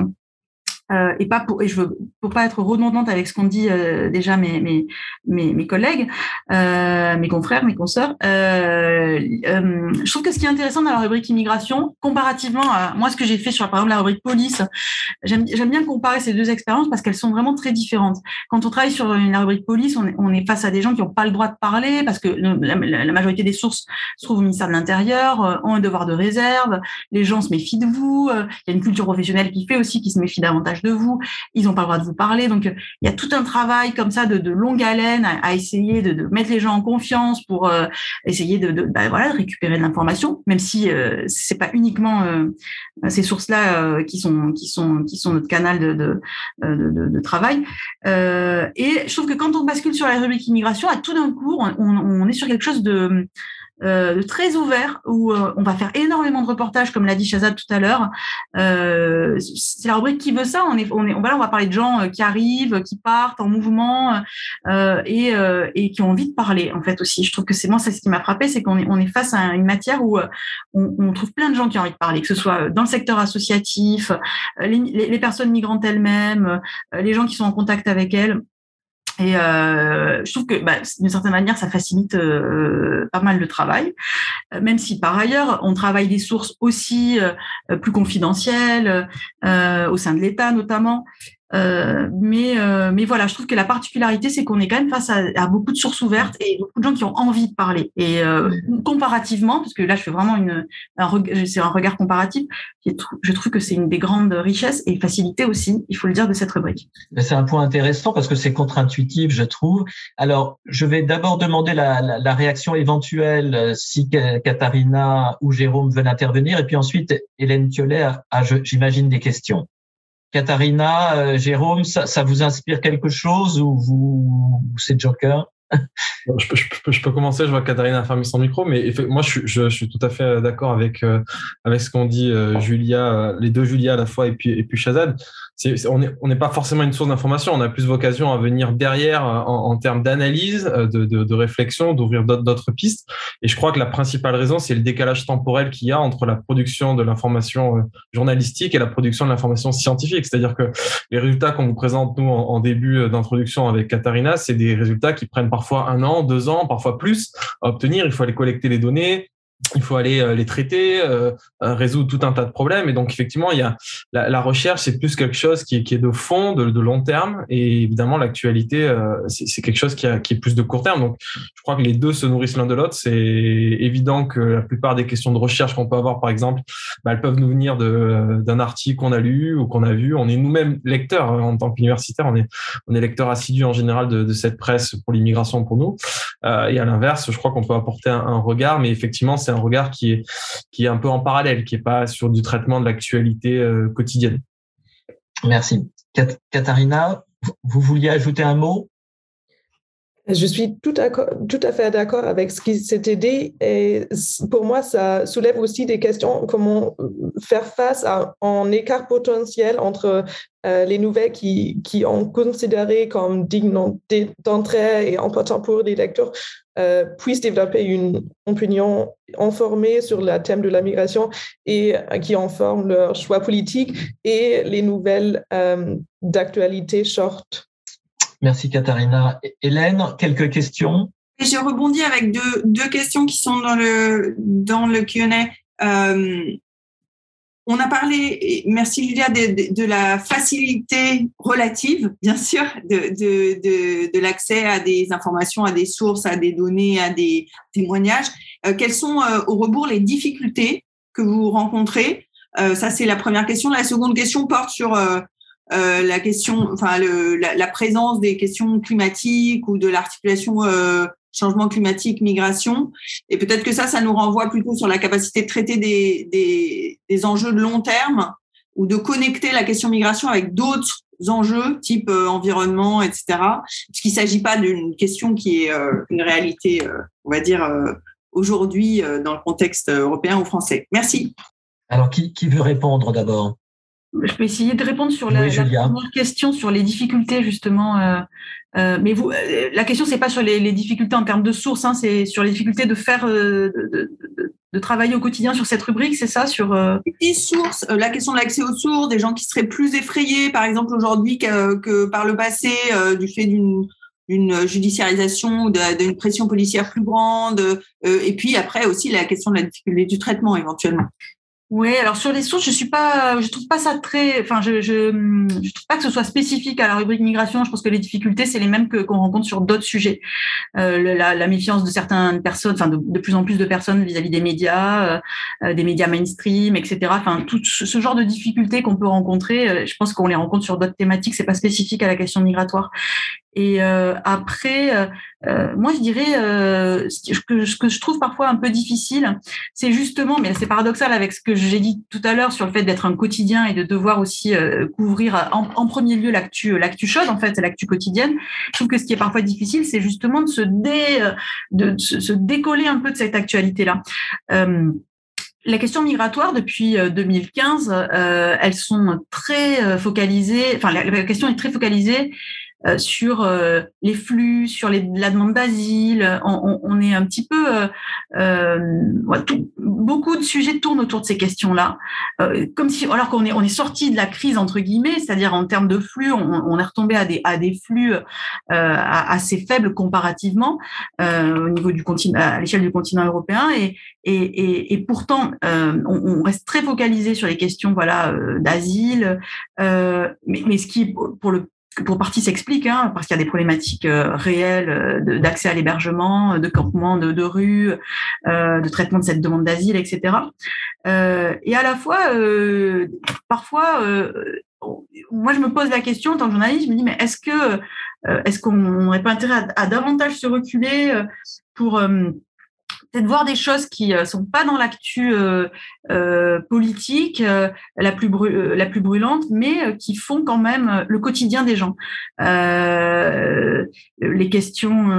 Euh, et pas pour et je veux pour pas être redondante avec ce qu'ont dit euh, déjà mes mes mes, collègues, euh, mes confrères, mes consoeurs. Euh, euh, je trouve que ce qui est intéressant dans la rubrique immigration, comparativement à moi ce que j'ai fait sur par exemple la rubrique police, j'aime j'aime bien comparer ces deux expériences parce qu'elles sont vraiment très différentes. Quand on travaille sur la rubrique police, on est, on est face à des gens qui n'ont pas le droit de parler parce que la, la, majorité des sources se trouvent au ministère de l'Intérieur, ont un devoir de réserve, les gens se méfient de vous, il y a une culture professionnelle qui fait aussi qui se méfie davantage de vous, ils n'ont pas le droit de vous parler. Donc, il y a tout un travail comme ça de, longue haleine à, essayer de, mettre les gens en confiance pour euh, essayer de, bah, voilà, de récupérer de l'information, même si euh, c'est pas uniquement euh, ces sources-là euh, qui sont qui sont qui sont notre canal de de, travail. et je trouve que quand on bascule sur la rubrique immigration, à tout d'un coup, on, est sur quelque chose de euh, très ouvert où euh, on va faire énormément de reportages, comme l'a dit Shazad tout à l'heure. Euh, c'est la rubrique qui veut ça? On est, on est, voilà, on va parler de gens qui arrivent, qui partent en mouvement et, et qui ont envie de parler en fait aussi. Je trouve que c'est moi, c'est ce qui m'a frappé, c'est qu'on est, on est face à une matière où on, on, trouve plein de gens qui ont envie de parler, que ce soit dans le secteur associatif, les personnes migrantes elles-mêmes, les gens qui sont en contact avec elles. Et euh, je trouve que bah, d'une certaine manière, ça facilite euh, pas mal le travail, euh, même si par ailleurs, on travaille des sources aussi plus confidentielles au sein de l'État notamment. Euh, mais, euh, mais voilà, je trouve que la particularité, c'est qu'on est quand même face à, beaucoup de sources ouvertes et beaucoup de gens qui ont envie de parler. Et euh, comparativement, parce que là, je fais vraiment une, un, c'est un regard comparatif, je trouve que c'est une des grandes richesses et facilités aussi, il faut le dire, de cette rubrique. C'est un point intéressant parce que c'est contre-intuitif, je trouve. Alors, je vais d'abord demander la, la, la, réaction éventuelle si Katharina ou Jérôme veulent intervenir, et puis ensuite Hélène Thiolet a, j'imagine, des questions. Katharina, euh, Jérôme, ça, ça, vous inspire quelque chose ou vous, c'est Joker? Je, peux, commencer, je vois Katharina a fermé son micro, mais moi je, suis tout à fait d'accord avec, euh, avec ce qu'ont dit euh, Julia, les deux Julia à la fois et puis, et puis Shazad on n'est pas forcément une source d'information, on a plus vocation à venir derrière euh, en, en termes d'analyse, euh, de, de, réflexion, d'ouvrir d'autres pistes. Et je crois que la principale raison, c'est le décalage temporel qu'il y a entre la production de l'information euh, journalistique et la production de l'information scientifique. C'est-à-dire que les résultats qu'on vous présente, nous, en, début d'introduction avec Katharina, c'est des résultats qui prennent parfois un an, deux ans, parfois plus à obtenir. Il faut aller collecter les données, il faut aller euh, les traiter, euh, euh, résoudre tout un tas de problèmes. Et donc, effectivement, il y a la, recherche, c'est plus quelque chose qui est, qui de fond, de, long terme. Et évidemment, l'actualité, c'est quelque chose qui, est plus de court terme. Donc, je crois que les deux se nourrissent l'un de l'autre. C'est évident que la plupart des questions de recherche qu'on peut avoir, par exemple, bah, elles peuvent nous venir d'un article qu'on a lu ou qu'on a vu. On est nous-mêmes lecteurs hein, en tant qu'universitaire. On est, on est lecteurs assidus en général de, de cette presse pour l'immigration pour nous. Et à l'inverse, je crois qu'on peut apporter un, un regard, mais effectivement, c'est un regard qui est, qui est un peu en parallèle, qui n'est pas sur du traitement de l'actualité euh, quotidienne. Merci. Katharina, vous vouliez ajouter un mot? Je suis tout à, tout à fait d'accord avec ce qui s'était dit et pour moi, ça soulève aussi des questions comment faire face à un écart potentiel entre euh, les nouvelles qui, qui ont considéré comme dignes d'entrée et important pour les lecteurs euh, puissent développer une opinion informée sur le thème de la migration et euh, qui informent leur choix politique et les nouvelles euh, d'actualité short. Merci Katharina. Hélène, quelques questions? Je rebondis avec deux, questions qui sont dans le, dans le Q&A. Euh, on a parlé, merci Julia, de, la facilité relative, bien sûr, de, de, de l'accès à des informations, à des sources, à des données, à des témoignages. Euh, quelles sont euh, au rebours les difficultés que vous rencontrez? Ça, c'est la première question. La seconde question porte sur euh, euh, la question, enfin le, la, la, présence des questions climatiques ou de l'articulation changement climatique, migration. Et peut-être que ça, ça nous renvoie plutôt sur la capacité de traiter des, des, des enjeux de long terme ou de connecter la question migration avec d'autres enjeux type euh, environnement, etc. Parce qu'il ne s'agit pas d'une question qui est euh, une réalité, euh, on va dire, euh, aujourd'hui euh, dans le contexte européen ou français. Merci. Alors, qui, qui veut répondre d'abord? Je peux essayer de répondre sur la, oui, la première question sur les difficultés justement. Euh, euh, mais vous, euh, la question c'est pas sur les, les, difficultés en termes de sources, hein, c'est sur les difficultés de faire, euh, de, de, de, travailler au quotidien sur cette rubrique, c'est ça sur. Les sources, la question de l'accès aux sources, des gens qui seraient plus effrayés, par exemple aujourd'hui que, que, par le passé, du fait d'une d'une judiciarisation ou d'une pression policière plus grande, et puis après aussi la question de la difficulté du traitement éventuellement. Oui, alors sur les sources, je suis pas, je trouve pas ça très, enfin, je, je, je trouve pas que ce soit spécifique à la rubrique migration. Je pense que les difficultés, c'est les mêmes que qu'on rencontre sur d'autres sujets. Euh, la, la, méfiance de certaines personnes, enfin, de, de, plus en plus de personnes vis-à-vis des médias, euh, des médias mainstream, etc. Enfin, tout ce genre de difficultés qu'on peut rencontrer, euh, je pense qu'on les rencontre sur d'autres thématiques. C'est pas spécifique à la question migratoire. Et après, moi, je dirais ce que, ce que je trouve parfois un peu difficile, c'est justement, mais c'est paradoxal avec ce que j'ai dit tout à l'heure sur le fait d'être un quotidien et de devoir aussi couvrir en, premier lieu l'actu, l'actu chaude, en fait, l'actu quotidienne. Je trouve que ce qui est parfois difficile, c'est justement de se dé, de, se, décoller un peu de cette actualité-là. La question migratoire, depuis 2015, euh, euh, elles sont très euh, focalisées, enfin la, question est très focalisée euh, sur euh, les flux, sur la demande d'asile. On, est un petit peu, euh, beaucoup de sujets tournent autour de ces questions-là, comme si alors qu'on est on est sorti de la crise entre guillemets, c'est-à-dire en termes de flux, on, est retombé à des flux assez faibles comparativement au niveau du continent, à l'échelle du continent européen, et pourtant on, reste très focalisé sur les questions voilà d'asile, mais ce qui pour le pour partie s'explique, hein, parce qu'il y a des problématiques euh, réelles euh, d'accès à l'hébergement, de campement de, rue, euh, de traitement de cette demande d'asile, etc. et à la fois, parfois, moi je me pose la question en tant que journaliste, je me dis mais est-ce que est-ce qu'on n'aurait pas intérêt à, à, davantage se reculer pour de voir des choses qui euh, sont pas dans l'actu euh, euh, politique la plus la plus brûlante, mais qui font quand même le quotidien des gens. les questions,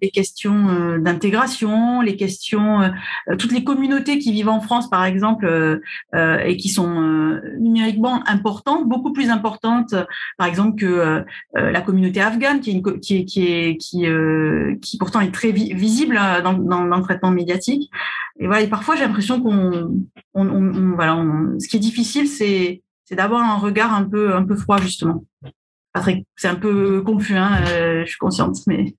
les questions d'intégration, les questions, toutes les communautés qui vivent en France, par exemple, et qui sont numériquement importantes, beaucoup plus importantes, par exemple que la communauté afghane, qui est qui est qui est qui pourtant est très visible dans, dans dans, le traitement médiatique. Et voilà, et parfois j'ai l'impression qu'on, on, voilà, ce qui est difficile, c'est, c'est d'avoir un regard un peu, un peu froid justement. C'est un peu confus, hein, euh, je suis consciente, mais.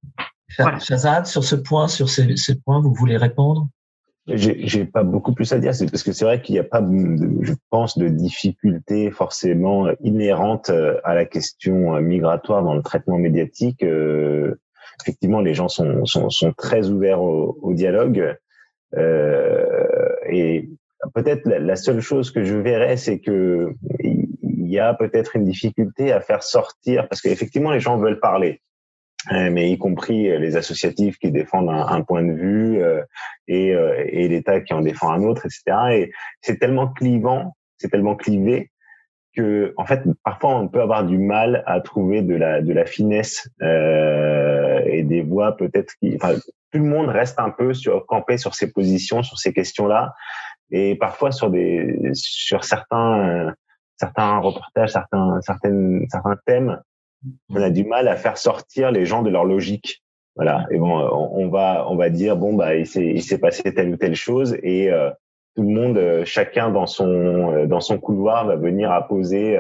Voilà. Shazad, sur ce point, sur ces, ces points, vous voulez répondre? J'ai pas beaucoup plus à dire, c'est parce que c'est vrai qu'il n'y a pas, je pense, de difficultés forcément inhérentes euh, à la question euh, migratoire dans le traitement médiatique effectivement, les gens sont, sont, sont très ouverts au, au dialogue. Euh, et peut-être la, seule chose que je verrais, c'est que il y a peut-être une difficulté à faire sortir, parce qu'effectivement, les gens veulent parler hein, mais y compris les associatifs qui défendent un, un point de vue euh, et, euh, et l'État qui en défend un autre, etc. Et c'est tellement clivant, c'est tellement clivé que, en fait, parfois on peut avoir du mal à trouver de la de la finesse euh, et des voix peut-être qui, enfin, tout le monde reste un peu sur campé sur ses positions, sur ces questions-là, et parfois sur des sur certains certains reportages, certains certaines certains thèmes, on a du mal à faire sortir les gens de leur logique. Voilà. Et bon, on, va on va dire bon bah il s'est il s'est passé telle ou telle chose et euh, tout le monde, euh, chacun dans son euh, dans son couloir, va venir apposer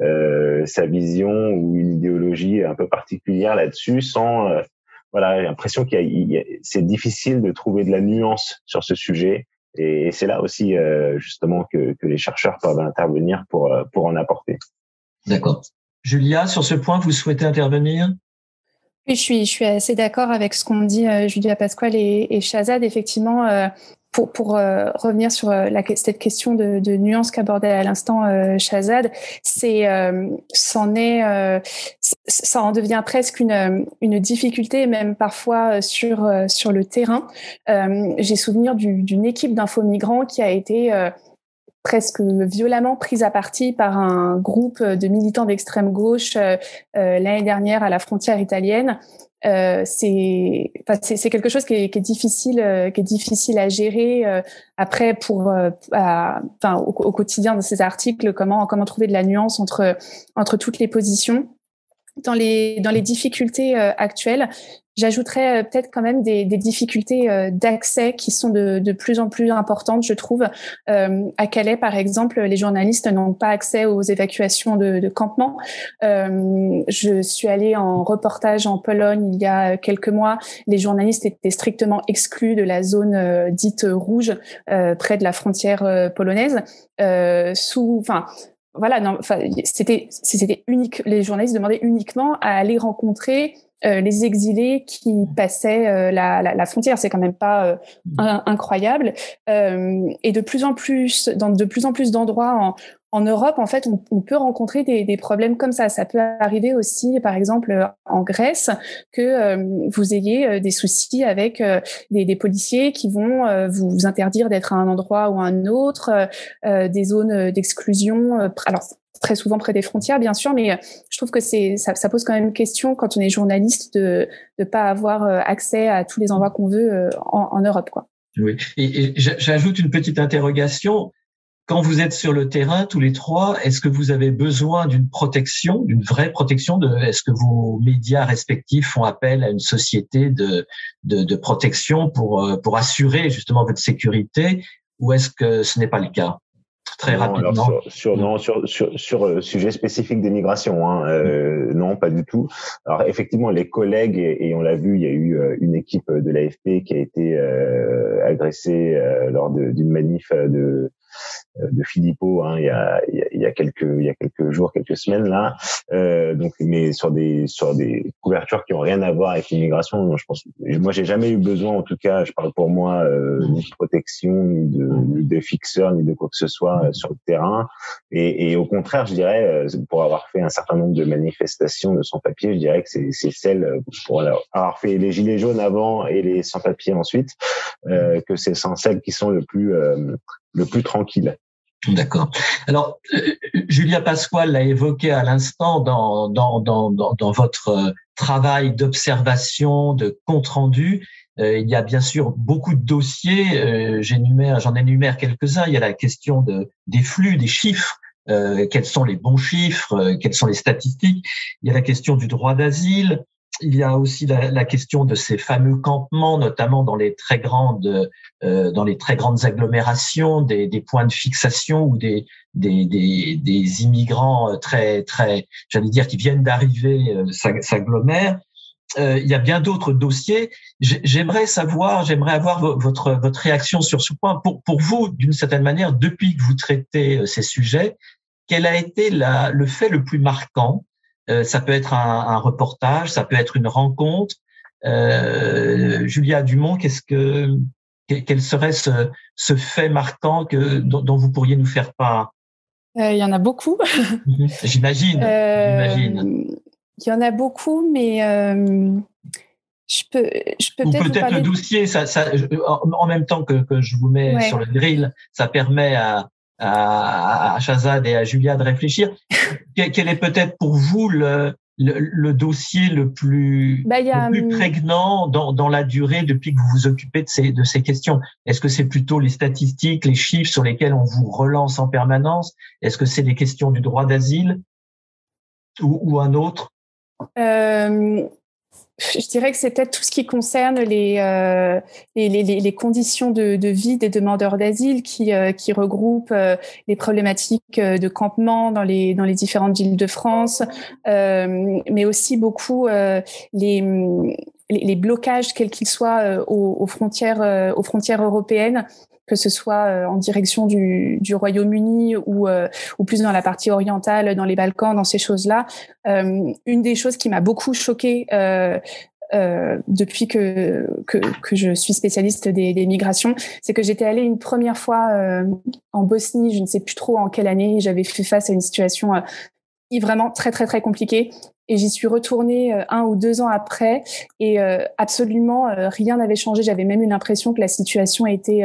euh, sa vision ou une idéologie un peu particulière là-dessus, sans voilà, j'ai l'impression qu'il c'est difficile de trouver de la nuance sur ce sujet. Et c'est là aussi justement que, que les chercheurs peuvent intervenir pour pour en apporter. D'accord. Julia, sur ce point, vous souhaitez intervenir? Oui, je suis, je suis assez d'accord avec ce qu'ont dit Julia Pasquale et, et Shazad. Effectivement, pour, pour euh, revenir sur euh, la, cette question de, de nuance qu'abordait à l'instant euh, Shazad, c'est euh, c'en est ça en devient presque une, une difficulté même parfois sur sur le terrain. J'ai souvenir d'une équipe d'info migrants qui a été presque violemment prise à partie par un groupe de militants d'extrême gauche l'année dernière à la frontière italienne euh, c'est c'est quelque chose qui est, qui est difficile euh, qui est difficile à gérer euh, après pour euh, enfin au, au, quotidien de ces articles comment comment trouver de la nuance entre entre toutes les positions dans les dans les difficultés actuelles J'ajouterais euh, peut-être quand même des, des difficultés euh, d'accès qui sont de, de, plus en plus importantes, je trouve. Euh, à Calais, par exemple, les journalistes n'ont pas accès aux évacuations de, de campements. Euh, je suis allée en reportage en Pologne il y a quelques mois. Les journalistes étaient strictement exclus de la zone euh, dite rouge près de la frontière polonaise. sous, enfin, voilà, non, c'était c'était unique. Les journalistes demandaient uniquement à aller rencontrer euh, les exilés qui mmh. passaient euh, la, la, la, frontière. C'est quand même pas euh, mmh. incroyable. et de plus en plus, dans de plus en plus d'endroits en, Europe, en fait, on, peut rencontrer des, problèmes comme ça. Ça peut arriver aussi, par exemple, en Grèce, que euh, vous ayez euh, des soucis avec euh, des, policiers qui vont vous, interdire d'être à un endroit ou à un autre, des zones d'exclusion. alors, très souvent près des frontières, bien sûr, mais je trouve que c'est ça, ça, pose quand même question quand on est journaliste de ne pas avoir accès à tous les endroits qu'on veut en, en Europe, quoi. Oui, et j'ajoute une petite interrogation quand vous êtes sur le terrain, tous les trois, est-ce que vous avez besoin d'une protection, d'une vraie protection de, Est-ce que vos médias respectifs font appel à une société de, de, de protection pour, euh, pour assurer justement votre sécurité, ou est-ce que ce n'est pas le cas? Très rapidement. sur, sur, non, sur, sur, sur euh, sujet spécifique des migrations, hein, euh, non, pas du tout. Alors effectivement, les collègues et, on l'a vu, il y a eu euh, une équipe de l'AFP qui a été euh, agressée euh, lors d'une manif de de Philippot hein, il, y a, il, y a, quelques il y a quelques jours quelques semaines là. Euh, donc mais sur des sur des couvertures qui ont rien à voir avec l'immigration je pense moi j'ai jamais eu besoin en tout cas je parle pour moi euh, ni de protection ni de ni de fixeur ni de quoi que ce soit euh, sur le terrain. Et, et, au contraire je dirais euh, pour avoir fait un certain nombre de manifestations de sans papiers je dirais que c'est c'est celle pour avoir fait les gilets jaunes avant et les sans papiers ensuite euh, que c'est sans celles qui sont le plus le plus tranquille. D'accord. Alors, euh, Julia Pasquale l'a évoqué à l'instant dans, dans, dans, dans, votre euh, travail d'observation, de compte-rendu. Euh, il y a bien sûr beaucoup de dossiers. J'en énumère quelques-uns. Il y a la question de, des flux, des chiffres. quels sont les bons chiffres? Quelles sont les statistiques? Il y a la question du droit d'asile. Il y a aussi la, la, question de ces fameux campements, notamment dans les très grandes, euh, dans les très grandes agglomérations, des, des points de fixation ou des, des, des, des immigrants très, très, j'allais dire, qui viennent d'arriver, euh, s'agglomèrent. Euh, il y a bien d'autres dossiers. J'aimerais savoir, j'aimerais avoir votre, votre réaction sur ce point. Pour, pour vous, d'une certaine manière, depuis que vous traitez euh, ces sujets, quel a été la, le fait le plus marquant euh, ça peut être un, reportage, ça peut être une rencontre. Euh, Julia Dumont, qu'est-ce que quel serait ce, fait marquant que dont, vous pourriez nous faire part? Euh, Il y en a beaucoup. *laughs* Mhm. J'imagine. Il y en a beaucoup, mais je peux, je peux peut-être peut le dossier, ça, en même temps que, je vous mets sur le grill, ça permet à, à, à et à Julia de réfléchir. *laughs* Quel est peut-être pour vous le, le, dossier le plus, bah, le plus hum, prégnant dans, dans, la durée depuis que vous vous occupez de ces, de ces questions? Est-ce que c'est plutôt les statistiques, les chiffres sur lesquels on vous relance en permanence? Est-ce que c'est les questions du droit d'asile? Ou, ou, un autre? Euh, je dirais que c'est peut-être tout ce qui concerne les, euh, les, les, les, conditions de, de, vie des demandeurs d'asile qui, euh, qui regroupent euh, les problématiques euh, de campement dans les, dans les différentes villes de France, mais aussi beaucoup les, les, blocages, quels qu'ils soient, aux, aux, frontières, aux frontières européennes que ce soit en direction du, Royaume-Uni ou, ou plus dans la partie orientale, dans les Balkans, dans ces choses-là. Euh, une des choses qui m'a beaucoup choquée euh, euh, depuis que, je suis spécialiste des, migrations, c'est que j'étais allée une première fois euh, en Bosnie, je ne sais plus trop en quelle année, j'avais fait face à une situation euh, vraiment très très très compliquée et j'y suis retournée euh, un ou deux ans après et euh, absolument euh, rien n'avait changé. J'avais même eu l'impression que la situation était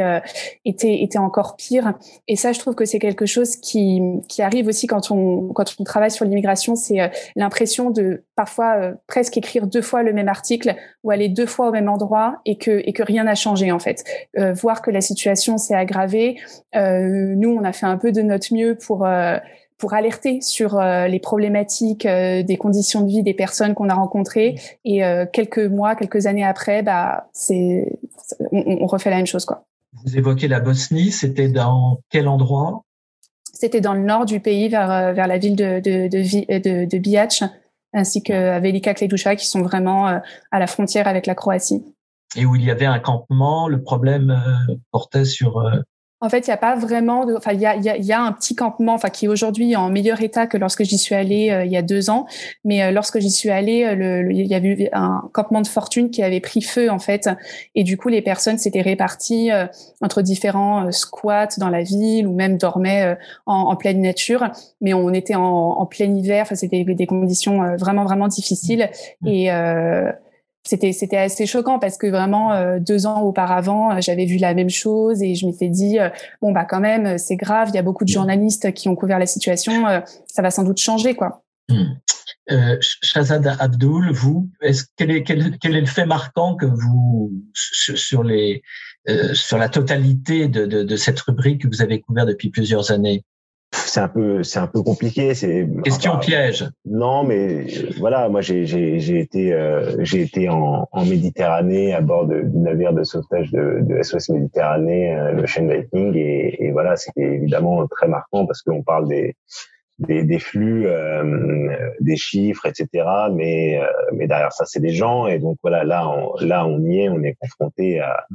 était était encore pire. Et ça, je trouve que c'est quelque chose qui qui arrive aussi quand on quand on travaille sur l'immigration, c'est l'impression de parfois presque écrire deux fois le même article ou aller deux fois au même endroit et que et que rien n'a changé en fait. voir que la situation s'est aggravée. nous, on a fait un peu de notre mieux pour pour alerter sur euh, les problématiques euh, des conditions de vie des personnes qu'on a rencontrées. Et euh, quelques mois, quelques années après, bah, c'est, on, refait la même chose. Quoi. Vous évoquez la Bosnie, c'était dans quel endroit? C'était dans le nord du pays, vers, vers la ville de, de, de, de, Bihac, ainsi que Velika Kleduša, qui sont vraiment à la frontière avec la Croatie. Et où il y avait un campement, le problème portait sur en fait, il n'y a pas vraiment de. Enfin, il y a, y a, un petit campement, enfin, qui est aujourd'hui en meilleur état que lorsque j'y suis allée euh, il y a deux ans. Mais euh, lorsque j'y suis allée, euh, il y avait eu un campement de fortune qui avait pris feu en fait, et du coup, les personnes s'étaient réparties entre différents squats dans la ville ou même dormaient en, pleine nature. Mais on était en, en plein hiver. Enfin, c'était des conditions vraiment vraiment difficiles et c'était c'était assez choquant parce que vraiment euh, deux ans auparavant euh, j'avais vu la même chose et je m'étais dit euh, bon bah quand même c'est grave il y a beaucoup de journalistes qui ont couvert la situation ça va sans doute changer quoi. Hmm. Shazad Abdul, vous, est-ce quel est quel, quel, est le fait marquant que vous sur les sur la totalité de, de, de cette rubrique que vous avez couvert depuis plusieurs années? C'est un peu c'est un peu compliqué c'est question piège non mais voilà moi j'ai j'ai été euh, j'ai été en, en Méditerranée à bord du navire de sauvetage de, de SOS Méditerranée euh, le Ocean Viking et, et voilà c'était évidemment très marquant parce qu'on parle des des, des flux, euh, des chiffres, etc. Mais euh, mais derrière ça, c'est des gens et donc voilà, là on, là on y est, on est confronté à,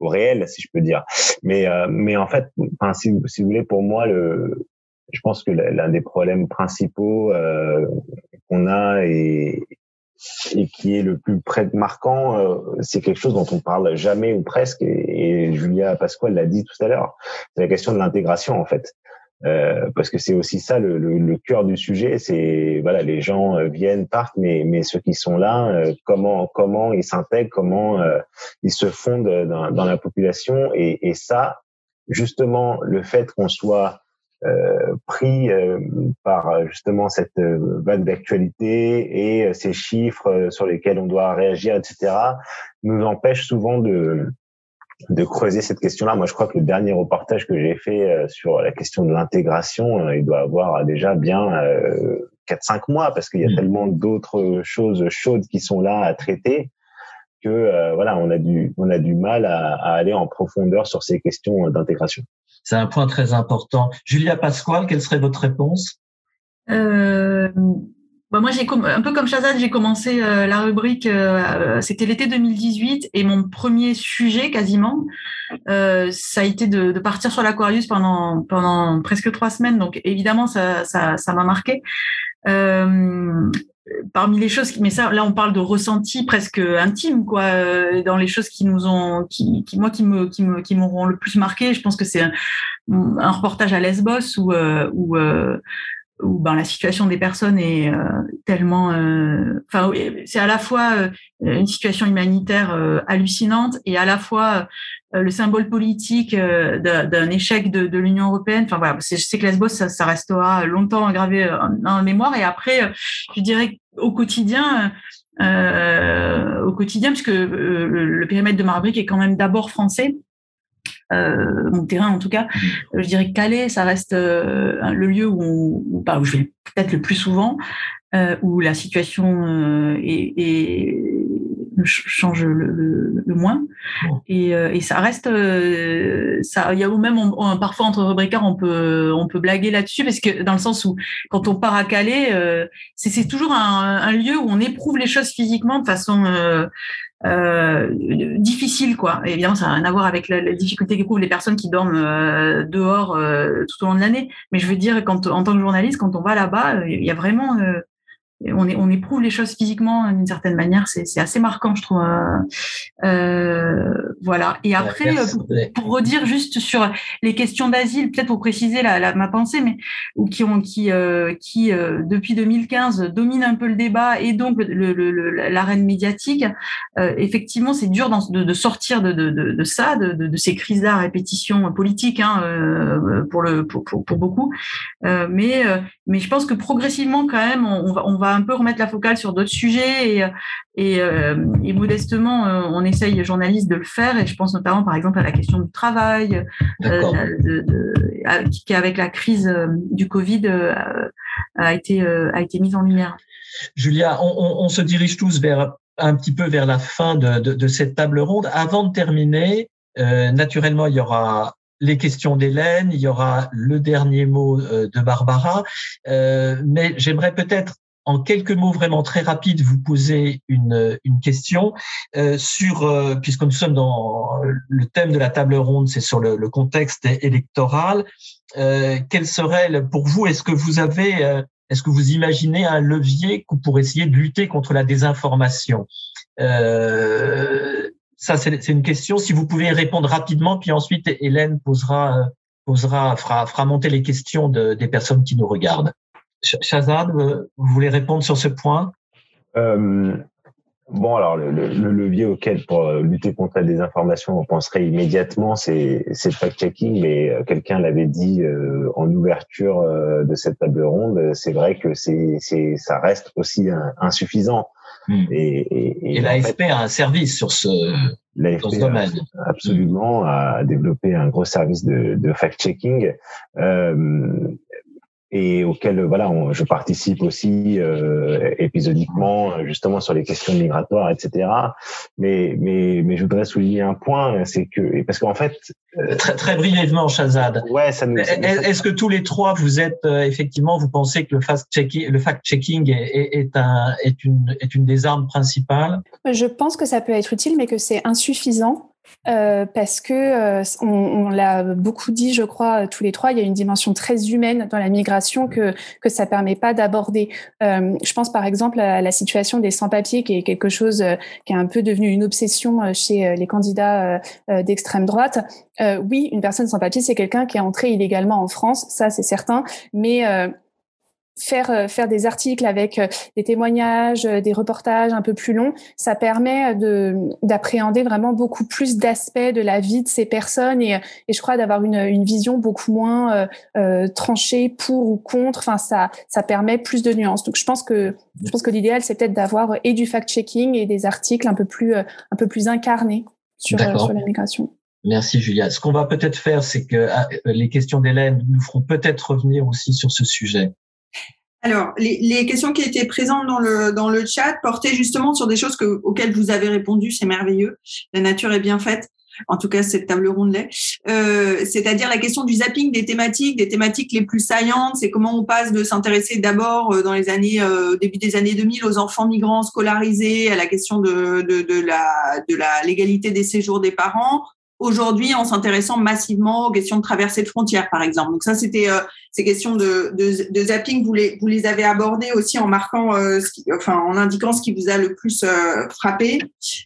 au réel, si je peux dire. Mais euh, mais en fait, enfin, si, si vous voulez, pour moi, le je pense que l'un des problèmes principaux euh, qu'on a et, et qui est le plus près marquant, euh, c'est quelque chose dont on parle jamais ou presque. Et, Julia Pasquale l'a dit tout à l'heure. C'est la question de l'intégration en fait. Euh, parce que c'est aussi ça le, le, le, cœur du sujet. C'est voilà, les gens euh, viennent, partent, mais mais ceux qui sont là, euh, comment comment ils s'intègrent, comment ils se fondent dans, dans la population. Et, et, ça, justement, le fait qu'on soit euh, pris euh, par justement cette euh, vague d'actualité et ces chiffres sur lesquels on doit réagir, etc., nous empêche souvent de de creuser cette question-là. Moi, je crois que le dernier reportage que j'ai fait sur la question de l'intégration, il doit avoir déjà bien quatre 4-5 mois parce qu'il y a mmh. tellement d'autres choses chaudes qui sont là à traiter que voilà, on a du on a du mal à, à aller en profondeur sur ces questions d'intégration. C'est un point très important. Julia Pasquale, quelle serait votre réponse? Euh, bah moi, j'ai un peu comme Shazad, j'ai commencé euh, la rubrique, euh, c'était l'été 2018, et mon premier sujet, quasiment, ça a été de, partir sur l'Aquarius pendant presque trois semaines. Donc, évidemment, ça m'a marqué parmi les choses, mais ça, là, on parle de ressenti presque intime, quoi, euh, dans les choses qui nous ont, qui, qui moi, qui me, qui me, qui m'auront le plus marqué. Je pense que c'est un, un, reportage à Lesbos où, euh, où, euh, où ben, la situation des personnes est tellement, enfin, c'est à la fois une situation humanitaire hallucinante et à la fois le symbole politique d'un échec de, de l'Union européenne. Enfin voilà, je sais que Lesbos, ça, ça restera longtemps gravé dans la mémoire. Et après, je dirais au quotidien, euh, au quotidien, puisque euh, le, périmètre de Marbrique est quand même d'abord français. Euh, mon terrain en tout cas, mmh. je dirais que Calais, ça reste le lieu où, où, où je vais peut-être le plus souvent, où la situation est, change le, le, moins. Et, euh, et, ça reste, euh, ça, il y a même parfois entre rubricaires on peut on peut blaguer là-dessus parce que dans le sens où quand on part à Calais, euh, c'est toujours un, un, lieu où on éprouve les choses physiquement de façon euh, difficile quoi. Et évidemment, ça n'a rien à voir avec la, la difficulté qu'éprouvent les personnes qui dorment dehors tout au long de l'année. Mais je veux dire, quand en tant que journaliste, quand on va là-bas, il y a vraiment on, on éprouve les choses physiquement d'une certaine manière. C'est assez marquant, je trouve. Euh, euh voilà. Et après, euh, pour, redire juste sur les questions d'asile, peut-être pour préciser la, la, ma pensée, mais ou qui ont qui euh, qui depuis 2015 domine un peu le débat et donc l'arène le, médiatique. effectivement, c'est dur de, de, sortir de, de, de ça, de, de, ces crises-là à répétition politique hein, pour le pour, pour, pour beaucoup. mais mais je pense que progressivement, quand même, on, va, on va un peu remettre la focale sur d'autres sujets et, et, euh, et modestement, euh, on essaye, journaliste, de le faire. Et je pense notamment, par exemple, à la question du travail, euh, de, de, qui, avec la crise du Covid, a, été, a été mise en lumière. Julia, on, on, se dirige tous vers un petit peu vers la fin de, de, de cette table ronde. Avant de terminer, euh, naturellement, il y aura les questions d'Hélène, il y aura le dernier mot euh, de Barbara, euh, mais j'aimerais peut-être en quelques mots vraiment très rapides, vous poser une, une question euh, sur, euh, puisque nous sommes dans le thème de la table ronde, c'est sur le, le, contexte électoral. Euh, quel serait, pour vous, est-ce que vous avez, euh, est-ce que vous imaginez un levier pour essayer de lutter contre la désinformation? Euh, Ça, c'est une question. Si vous pouvez répondre rapidement, puis ensuite Hélène posera, posera, fera, fera monter les questions de, des personnes qui nous regardent. Shazad, vous voulez répondre sur ce point? Euh, Bon, alors le, le, levier auquel pour lutter contre la désinformation, on penserait immédiatement, c'est le fact-checking, mais euh, quelqu'un l'avait dit euh, en ouverture euh, de cette table ronde. C'est vrai que c'est ça reste aussi insuffisant. Hmm. Et, et, et, l'AFP a un service sur ce, dans ce domaine. Absolument, a développé un gros service de, de fact-checking. Euh, et auquel voilà, je participe aussi euh, épisodiquement justement sur les questions migratoires, etc. Mais mais mais je voudrais souligner un point, c'est que parce qu'en fait euh, très très brièvement, Shazad. Ouais, ça nous. Est-ce que tous les trois vous êtes euh, effectivement vous pensez que le fact checking le fact checking est, est, un est une est une des armes principales? Je pense que ça peut être utile, mais que c'est insuffisant. Euh, parce que euh, on, on l'a beaucoup dit, je crois, tous les trois, il y a une dimension très humaine dans la migration que que ça permet pas d'aborder. Euh, je pense par exemple à la situation des sans-papiers, qui est quelque chose euh, qui est un peu devenu une obsession euh, chez les candidats d'extrême droite. oui, une personne sans papier, c'est quelqu'un qui est entré illégalement en France, ça c'est certain, mais faire euh, faire des articles avec euh, des témoignages, euh, des reportages un peu plus longs, ça permet de d'appréhender vraiment beaucoup plus d'aspects de la vie de ces personnes et, et je crois d'avoir une, une vision beaucoup moins euh, tranchée pour ou contre. Enfin, ça ça permet plus de nuances. Donc je pense que je pense que l'idéal c'est peut-être d'avoir et du fact-checking et des articles un peu plus un peu plus incarnés sur sur la migration. Merci Julia. Ce qu'on va peut-être faire, c'est que les questions d'Hélène nous feront peut-être revenir aussi sur ce sujet. Alors, les, les, questions qui étaient présentes dans le, dans le chat portaient justement sur des choses que, auxquelles vous avez répondu. C'est merveilleux. La nature est bien faite. En tout cas, cette table ronde l'est. Euh, C'est-à-dire la question du zapping des thématiques, des thématiques les plus saillantes. C'est comment on passe de s'intéresser d'abord euh, dans les années, euh, début des années 2000 aux enfants migrants scolarisés, à la question de, de, de, la, de la légalité des séjours des parents, aujourd'hui en s'intéressant massivement aux questions de traversée de frontières, par exemple. Donc ça, c'était euh, ces questions de, de, de, zapping, vous les, vous les avez abordées aussi en marquant, euh, enfin en indiquant ce qui vous a le plus euh, frappé.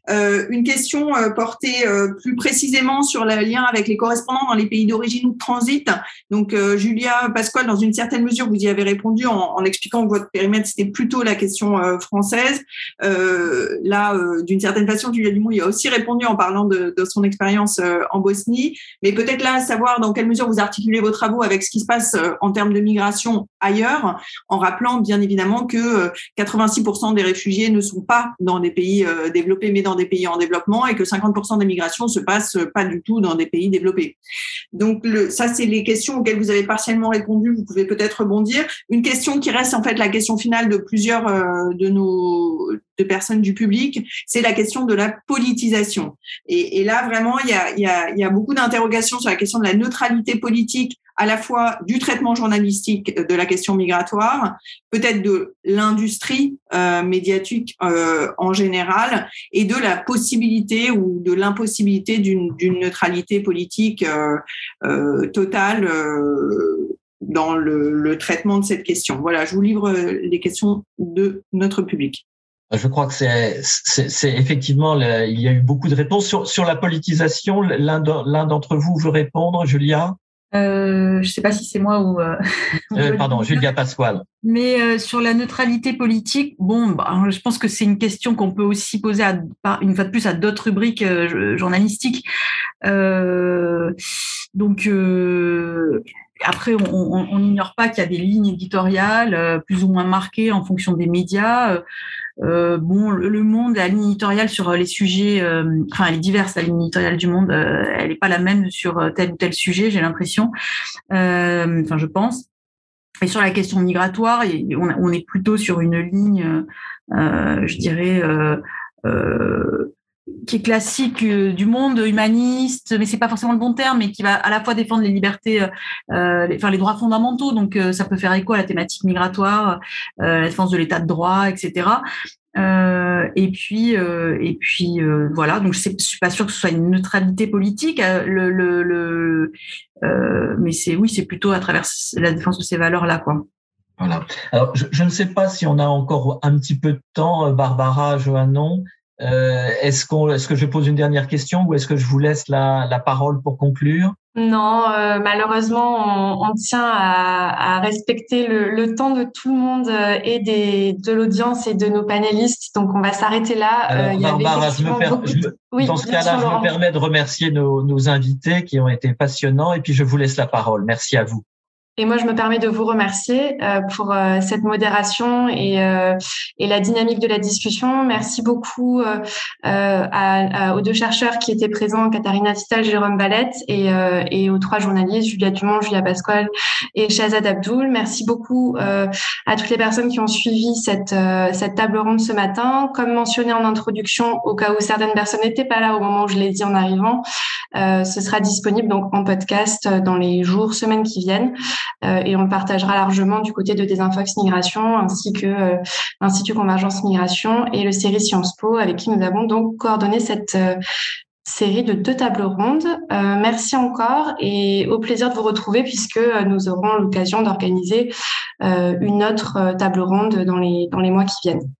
Euh, une question euh, portée plus précisément sur le lien avec les correspondants dans les pays d'origine ou de transit. Donc Julia Pasquale, dans une certaine mesure, vous y avez répondu en, en expliquant que votre périmètre c'était plutôt la question française. là, d'une certaine façon, Julia Dumont y a aussi répondu en parlant de, de son expérience en Bosnie. Mais peut-être là, savoir dans quelle mesure vous articulez vos travaux avec ce qui se passe en termes de migration ailleurs, en rappelant bien évidemment que 86% euh, des réfugiés ne sont pas dans des pays euh, développés, mais dans des pays en développement, et que 50% des migrations se passent pas du tout dans des pays développés. Donc le, ça, c'est les questions auxquelles vous avez partiellement répondu. Vous pouvez peut-être rebondir. Une question qui reste en fait la question finale de plusieurs euh, de nos de personnes du public, c'est la question de la politisation. Et, et là, vraiment, il y a, y a, y a beaucoup d'interrogations sur la question de la neutralité politique à la fois du traitement journalistique de la question migratoire, peut-être de l'industrie euh, médiatique euh, en général, et de la possibilité ou de l'impossibilité d'une neutralité politique euh, euh totale euh, dans le, le, traitement de cette question. Voilà, je vous livre les questions de notre public. Je crois que c'est effectivement, il y a eu beaucoup de réponses sur, sur la politisation. L'un d'entre vous veut répondre, Julia? Euh, je ne sais pas si c'est moi ou. Euh, *laughs* *laughs* euh, pardon, Julia Pasquale. Mais euh, sur la neutralité politique, bon, bah, je pense que c'est une question qu'on peut aussi poser à, une fois de plus à d'autres rubriques journalistiques. donc après, on n'ignore pas qu'il y a des lignes éditoriales plus ou moins marquées en fonction des médias. Euh, bon, le, Monde, la ligne éditoriale sur euh, les sujets, euh, enfin, elle est diverse, la ligne éditoriale du Monde, elle n'est pas la même sur tel ou tel sujet, j'ai l'impression. Enfin, je pense. Et sur la question migratoire, on, on est plutôt sur une ligne, je dirais, qui est classique du monde humaniste, mais c'est pas forcément le bon terme, mais qui va à la fois défendre les libertés, les, enfin les droits fondamentaux. Donc ça peut faire écho à la thématique migratoire, la défense de l'état de droit, etc. Euh, et puis, euh, et puis euh, voilà. Donc, je suis pas sûre que ce soit une neutralité politique. Le, le, le mais c'est oui, c'est plutôt à travers la défense de ces valeurs-là, quoi. Voilà. Alors, je, je, ne sais pas si on a encore un petit peu de temps, Barbara, Joannon. Euh, est-ce qu'on, est-ce que je pose une dernière question ou est-ce que je vous laisse la, la parole pour conclure? Non, euh, malheureusement, on, on tient à, à respecter le, le, temps de tout le monde euh, et des, de l'audience et de nos panélistes. Donc, on va s'arrêter là. Alors, il y Barbara, je me, per... je, oui, dans ce cas-là, je me permets de remercier nos, nos invités qui ont été passionnants et puis je vous laisse la parole. Merci à vous. Et moi, je me permets de vous remercier euh, pour euh, cette modération et, euh, et, la dynamique de la discussion. Merci beaucoup à, à, aux deux chercheurs qui étaient présents, Katharina Tital, Jérôme Valette, et, et, aux trois journalistes, Julia Dumont, Julia Pasquale et Shazad Abdoul. Merci beaucoup à toutes les personnes qui ont suivi cette, cette table ronde ce matin. Comme mentionné en introduction, au cas où certaines personnes n'étaient pas là au moment où je l'ai dit en arrivant, ce sera disponible donc en podcast dans les jours, semaines qui viennent. Euh, et on le partagera largement du côté de Desinfox Migration ainsi que euh, l'Institut Convergence Migration et le série Sciences Po avec qui nous avons donc coordonné cette euh, série de deux tables rondes. merci encore et au plaisir de vous retrouver puisque nous aurons l'occasion d'organiser une autre table ronde dans les mois qui viennent.